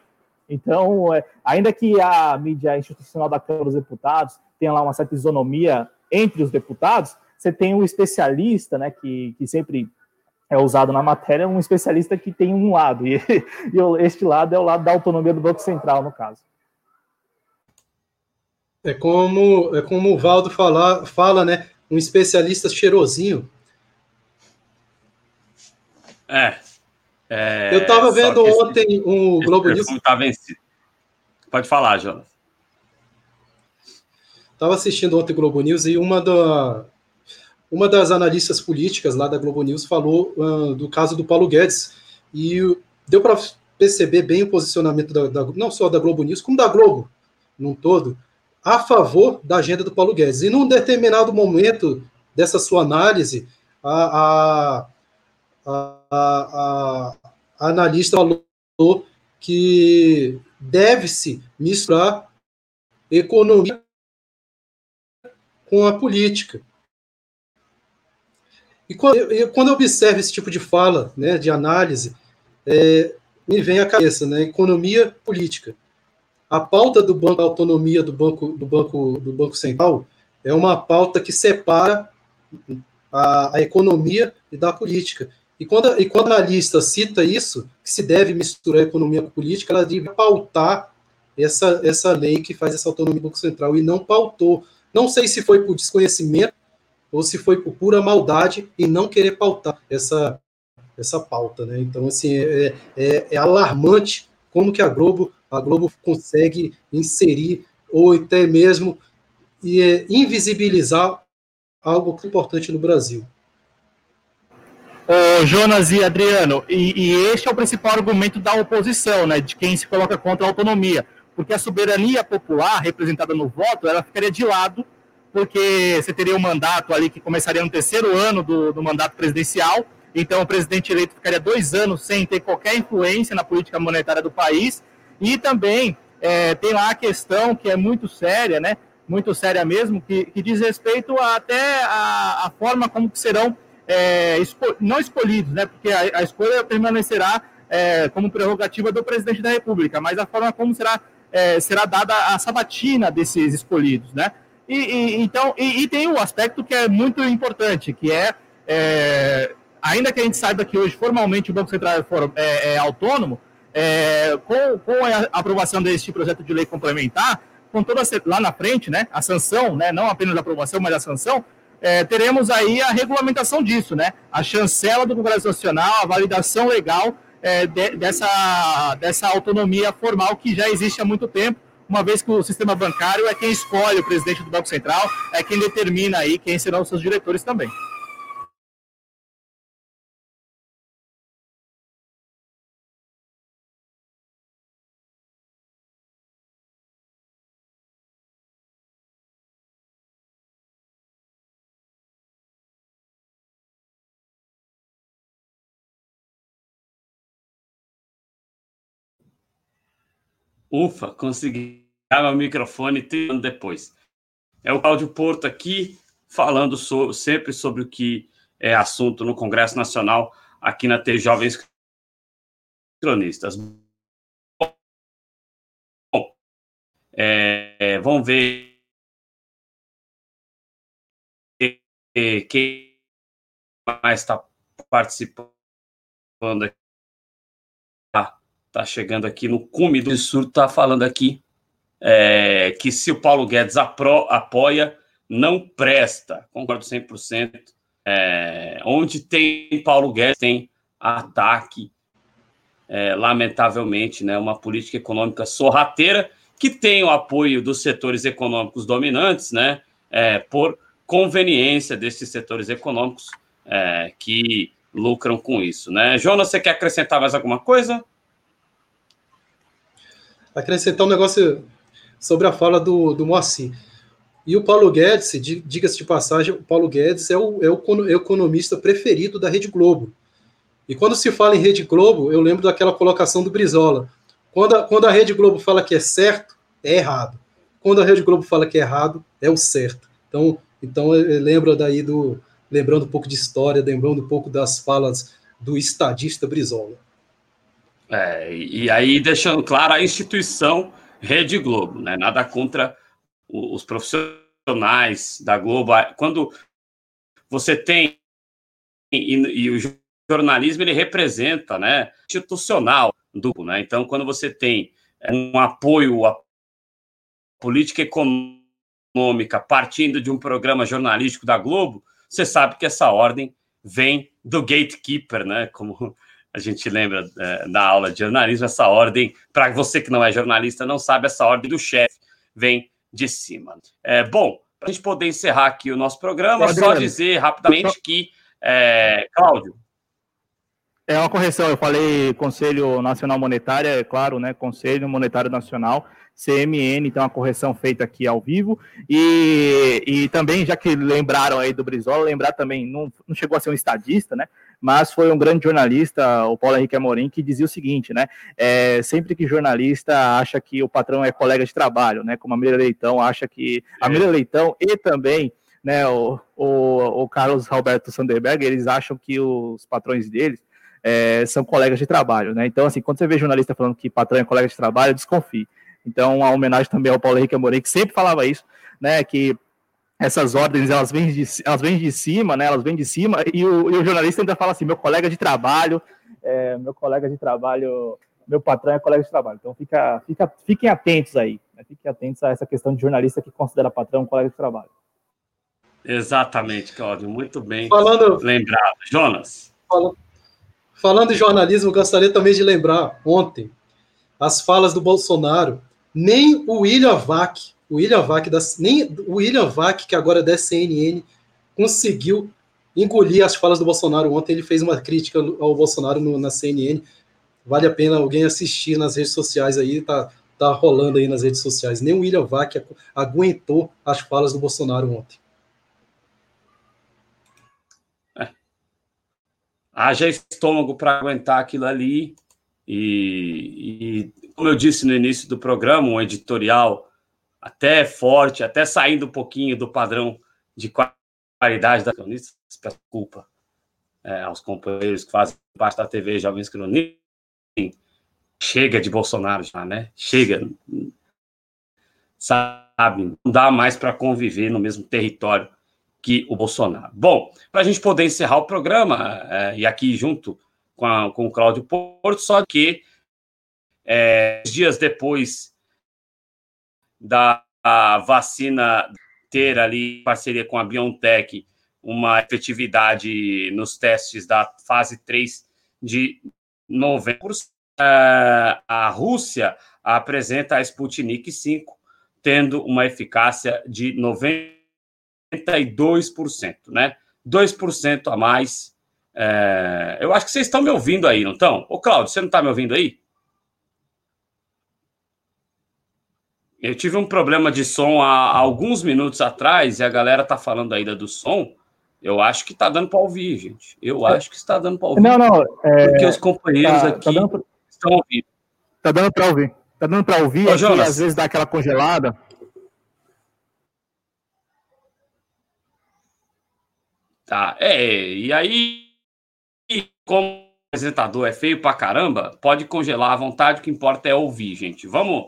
Então, é, ainda que a mídia institucional da Câmara dos Deputados tenha lá uma certa isonomia entre os deputados, você tem um especialista, né, que, que sempre é usado na matéria, um especialista que tem um lado, e, e este lado é o lado da autonomia do Banco Central, no caso. É como, é como o Valdo fala, fala, né? Um especialista cheirosinho. É, é, eu estava vendo ontem um Globo News. Tá vencido. Pode falar, Jonas. Estava assistindo ontem o Globo News e uma, da, uma das analistas políticas lá da Globo News falou uh, do caso do Paulo Guedes. E deu para perceber bem o posicionamento da, da, não só da Globo News, como da Globo, num todo, a favor da agenda do Paulo Guedes. E num determinado momento dessa sua análise, a, a, a, a analista falou que deve-se misturar economia com a política. E quando, eu, observo esse tipo de fala, né, de análise, é, me vem à cabeça, né, economia política. A pauta do banco, a autonomia do banco, do banco, do banco central é uma pauta que separa a, a economia e da política. E quando, e quando a analista cita isso, que se deve misturar economia com política, ela deve pautar essa, essa lei que faz essa autonomia do Banco Central, e não pautou. Não sei se foi por desconhecimento ou se foi por pura maldade e não querer pautar essa, essa pauta. Né? Então, assim, é, é, é alarmante como que a Globo, a Globo consegue inserir ou até mesmo e, é, invisibilizar algo importante no Brasil. Ô, Jonas e Adriano, e, e, este é o principal argumento da oposição, né, de quem se coloca contra a autonomia, porque a soberania popular representada no voto, ela ficaria de lado, porque você teria um mandato ali que começaria no terceiro ano do, do mandato presidencial, então o presidente eleito ficaria dois anos sem ter qualquer influência na política monetária do país, e também é, tem lá a questão que é muito séria, né, muito séria mesmo, que, que diz respeito a, até a forma como serão é, esco não escolhidos, né? Porque a, a escolha permanecerá é, como prerrogativa do presidente da República, mas a forma como será, é, será dada a sabatina desses escolhidos, né? E, e então, e, e, tem um aspecto que é muito importante, que é, é ainda que a gente saiba que hoje formalmente o Banco Central é, é, é autônomo, é, com, com, a aprovação deste projeto de lei complementar, com toda lá na frente, né, a sanção, né, não apenas a aprovação, mas a sanção, é, teremos aí a regulamentação disso, né? A chancela do Congresso Nacional, a validação legal é, de, dessa, dessa autonomia formal que já existe há muito tempo, uma vez que o sistema bancário é quem escolhe o presidente do Banco Central, é quem determina aí quem serão os seus diretores também. Ufa, consegui meu microfone tendo depois. É o Cláudio Porto aqui, falando so, sempre sobre o que é assunto no Congresso Nacional, aqui na T Jovens Cronistas. Bom, é, vamos ver quem mais está participando aqui está chegando aqui no cume do surto, está falando aqui é, que se o Paulo Guedes apro, apoia, não presta. Concordo 100%. É, onde tem Paulo Guedes, tem ataque, é, lamentavelmente, né, uma política econômica sorrateira que tem o apoio dos setores econômicos dominantes, né, é, por conveniência desses setores econômicos é, que lucram com isso, né? Jonas, você quer acrescentar mais alguma coisa? Acrescentar um negócio sobre a fala do, do Moacir. E o Paulo Guedes, diga-se de passagem, o Paulo Guedes é o, é o economista preferido da Rede Globo. E quando se fala em Rede Globo, eu lembro daquela colocação do Brizola. Quando a, quando a Rede Globo fala que é certo, é errado. Quando a Rede Globo fala que é errado, é o certo. Então, então lembra daí do. Lembrando um pouco de história, lembrando um pouco das falas do estadista Brizola. É, e aí deixando claro a instituição Rede Globo, né? Nada contra os profissionais da Globo. Quando você tem e, e o jornalismo ele representa, né, institucional do, né? Então, quando você tem é, um apoio à política econômica partindo de um programa jornalístico da Globo, você sabe que essa ordem vem do gatekeeper, né? Como a gente lembra é, da aula de jornalismo, essa ordem, para você que não é jornalista, não sabe, essa ordem do chefe vem de cima. É, bom, para a gente poder encerrar aqui o nosso programa, Pode só dizer rapidamente que, é, Cláudio. É uma correção, eu falei Conselho Nacional Monetário, é claro, né? Conselho Monetário Nacional, CMN, então uma correção feita aqui ao vivo. E, e também, já que lembraram aí do Brizola, lembrar também, não, não chegou a ser um estadista, né? mas foi um grande jornalista, o Paulo Henrique Amorim, que dizia o seguinte, né? É, sempre que jornalista acha que o patrão é colega de trabalho, né? Como a Mira Leitão acha que. A Mira Leitão e também né, o, o, o Carlos Roberto Sanderberg, eles acham que os patrões deles é, são colegas de trabalho, né? Então, assim, quando você vê jornalista falando que patrão é colega de trabalho, desconfie. Então, uma homenagem também ao Paulo Henrique Amorim, que sempre falava isso, né? Que essas ordens elas vêm de, elas vêm de cima, né? Elas vêm de cima e o, e o jornalista ainda fala assim, meu colega de trabalho, é, meu colega de trabalho, meu patrão é colega de trabalho. Então fica, fica, fiquem atentos aí, né? fiquem atentos a essa questão de jornalista que considera patrão um colega de trabalho. Exatamente, Cláudio, muito bem falando, lembrado. Jonas. Falando, falando em jornalismo, gostaria também de lembrar ontem as falas do Bolsonaro. Nem o William Vac, o William Vac, da, nem o William Vac, que agora é da CNN, conseguiu engolir as falas do Bolsonaro. Ontem ele fez uma crítica ao Bolsonaro no, na CNN. Vale a pena alguém assistir nas redes sociais aí, tá, tá rolando aí nas redes sociais. Nem o William Vac aguentou as falas do Bolsonaro ontem. É. Haja estômago para aguentar aquilo ali. E, e, como eu disse no início do programa, um editorial até forte, até saindo um pouquinho do padrão de qualidade da cronistas. Desculpa é, aos companheiros que fazem parte da TV Jovens Cronistas. Chega de Bolsonaro já, né? Chega. Sabe? Não dá mais para conviver no mesmo território que o Bolsonaro. Bom, para a gente poder encerrar o programa, é, e aqui junto com, a, com o Cláudio Porto, só que é, dias depois da vacina ter ali, parceria com a BioNTech, uma efetividade nos testes da fase 3 de 90%. É, a Rússia apresenta a Sputnik 5, tendo uma eficácia de 92%, né? 2% a mais. É... eu acho que vocês estão me ouvindo aí, não estão? Ô, Cláudio, você não está me ouvindo aí? Eu tive um problema de som há, alguns minutos atrás e a galera tá falando ainda do som. Eu acho que tá dando para ouvir, gente. Eu é. acho que está dando para ouvir. Não, não. É, porque os companheiros tá, aqui tá estão ouvindo. Tá dando para ouvir. Tá dando para ouvir. Ô, aqui, às vezes dá aquela congelada. Tá. É, e aí, como o apresentador é feio pra caramba, pode congelar à vontade, o que importa é ouvir, gente. Vamos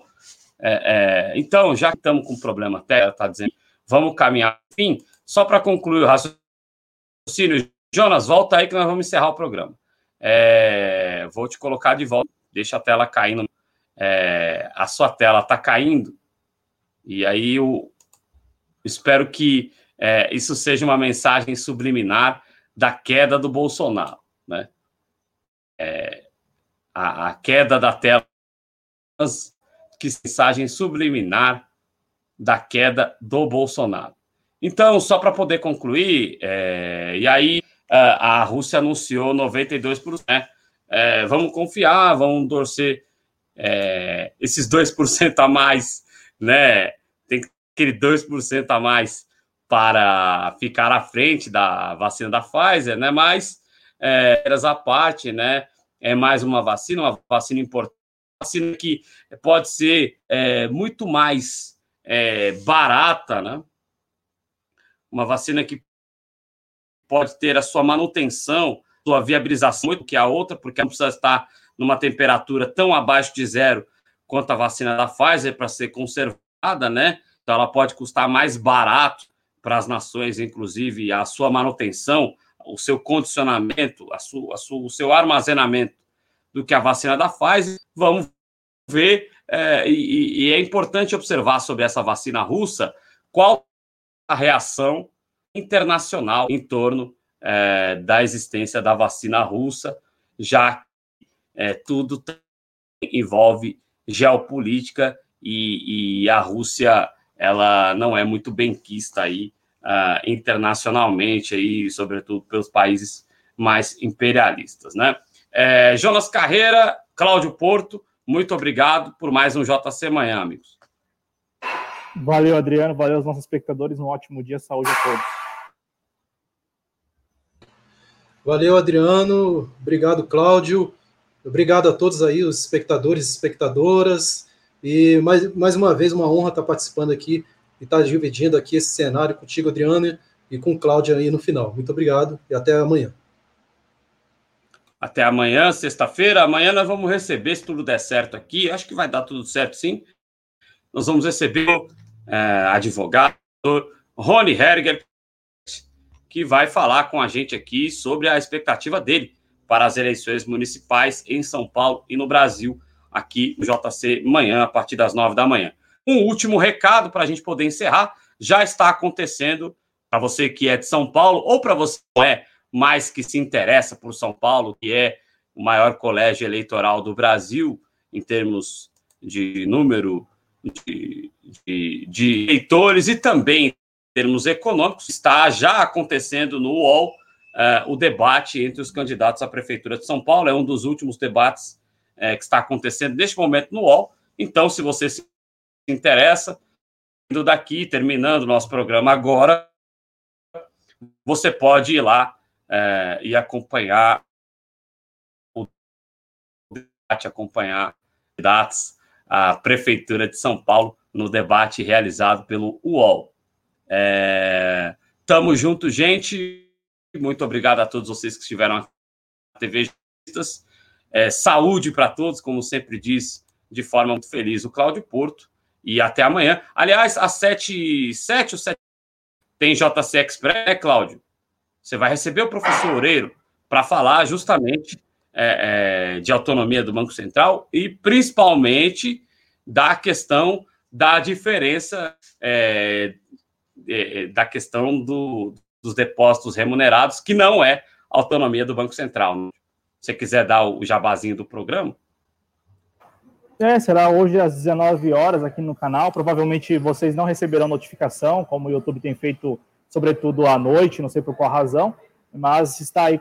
é, é, então, já que estamos com problema até, está dizendo, vamos caminhar. Enfim, só para concluir o raciocínio, Jonas, volta aí que nós vamos encerrar o programa. É, vou te colocar de volta, deixa a tela caindo. É, a sua tela está caindo, e aí o, Espero que é, isso seja uma mensagem subliminar da queda do Bolsonaro, né? É, a, a, queda da tela, que mensagem subliminar da queda do Bolsonaro. Então, só para poder concluir, é, e aí a, a Rússia anunciou 92%, né? É, vamos confiar, vamos torcer é, esses 2% a mais, né? Tem aquele 2% a mais para ficar à frente da vacina da Pfizer, né? Mas, é, à parte, né? É mais uma vacina, uma vacina importante, vacina que pode ser é, muito mais é, barata, né? Uma vacina que pode ter a sua manutenção, sua viabilização muito que a outra, porque não precisa estar numa temperatura tão abaixo de zero quanto a vacina da Pfizer para ser conservada, né? Então ela pode custar mais barato para as nações, inclusive a sua manutenção, o seu condicionamento, a sua, a sua, o seu armazenamento do que a vacina da Pfizer. Vamos ver, é, e, e é importante observar sobre essa vacina russa qual a reação internacional em torno é, da existência da vacina russa, já é, tudo envolve geopolítica e, e, a Rússia ela não é muito benquista aí uh, internacionalmente aí, sobretudo pelos países mais imperialistas, né? É, Jonas Carreira, Cláudio Porto, muito obrigado por mais um JC Manhã, amigos. Valeu, Adriano, valeu aos nossos espectadores, um ótimo dia, saúde a todos. Valeu, Adriano, obrigado, Cláudio. Obrigado a todos aí, os espectadores e espectadoras. E mais, mais uma vez, uma honra estar participando aqui e estar dividindo aqui esse cenário contigo, Adriano, e com Cláudia aí no final. Muito obrigado e até amanhã. Até amanhã, sexta-feira. Amanhã nós vamos receber, se tudo der certo aqui, acho que vai dar tudo certo sim. Nós vamos receber o é, advogado Rony Herger, que vai falar com a gente aqui sobre a expectativa dele para as eleições municipais em São Paulo e no Brasil, aqui no JC Manhã, a partir das nove da manhã. Um último recado para a gente poder encerrar: já está acontecendo para você que é de São Paulo ou para você que é mais que se interessa por São Paulo, que é o maior colégio eleitoral do Brasil em termos de número de, de, de eleitores e também em termos econômicos, está já acontecendo no UOL uh, o debate entre os candidatos à Prefeitura de São Paulo. É um dos últimos debates uh, que está acontecendo neste momento no UOL. Então, se você se interessa, indo daqui, terminando o nosso programa agora, você pode ir lá uh, e acompanhar o debate, acompanhar candidatos à Prefeitura de São Paulo no debate realizado pelo UOL. É... Tamo junto, gente. Muito obrigado a todos vocês que estiveram na TV é, Saúde para todos, como sempre diz, de forma muito feliz, o Cláudio Porto. E até amanhã. Aliás, às 7, 7 ou 7 tem JC Express, né, Cláudio? Você vai receber o professor Oreiro para falar justamente é, é, de autonomia do Banco Central e principalmente da questão da diferença é, é da questão do, dos depósitos remunerados, que não é autonomia do Banco Central. Se você quiser dar o jabazinho do programa. É, será hoje às 19 horas aqui no canal. Provavelmente vocês não receberão notificação, como o YouTube tem feito, sobretudo à noite, não sei por qual razão, mas está aí,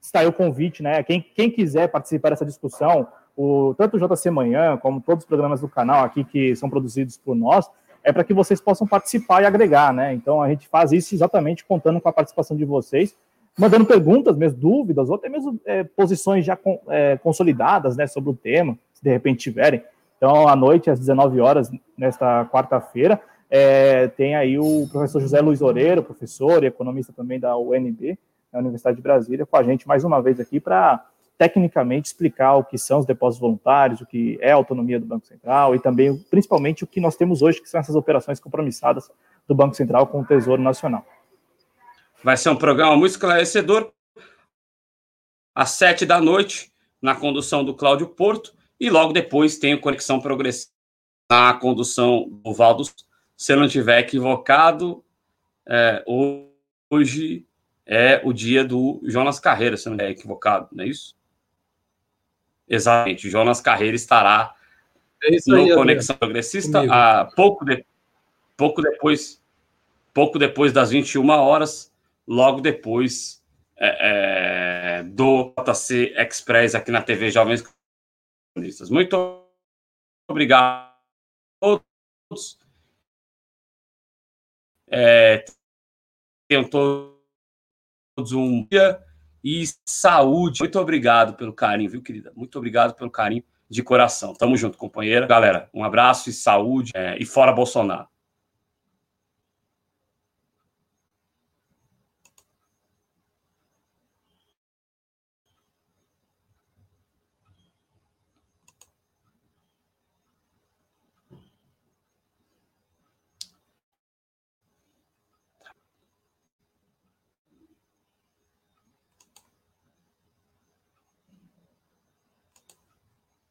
está aí o convite, né? Quem, quem quiser participar dessa discussão, o, tanto o JC Manhã, como todos os programas do canal aqui que são produzidos por nós, é para que vocês possam participar e agregar, né? Então a gente faz isso exatamente contando com a participação de vocês, mandando perguntas, mesmo dúvidas, ou até mesmo é, posições já com, é, consolidadas, né, sobre o tema, se de repente tiverem. Então, à noite, às 19 horas, nesta quarta-feira, é, tem aí o professor José Luiz Oreiro, professor e economista também da UNB, da Universidade de Brasília, com a gente mais uma vez aqui para tecnicamente explicar o que são os depósitos voluntários, o que é a autonomia do Banco Central e também, principalmente, o que nós temos hoje, que são essas operações compromissadas do Banco Central com o Tesouro Nacional. Vai ser um programa muito esclarecedor, às sete da noite, na condução do Cláudio Porto, e logo depois tem o Conexão Progressiva na condução do Valdo se eu não estiver equivocado, é, hoje é o dia do Jonas Carreira, se eu não estiver equivocado, não é isso? Exatamente, Jonas Carreira estará é no aí, Conexão André. Progressista a, pouco, de, pouco, depois, pouco depois das 21 horas, logo depois é, é, do JC Express aqui na TV Jovens Comunistas. Muito obrigado a todos. É, todos um dia e saúde. Muito obrigado pelo carinho, viu, querida? Muito obrigado pelo carinho de coração. Tamo junto, companheira. Galera, um abraço e saúde é, e fora Bolsonaro.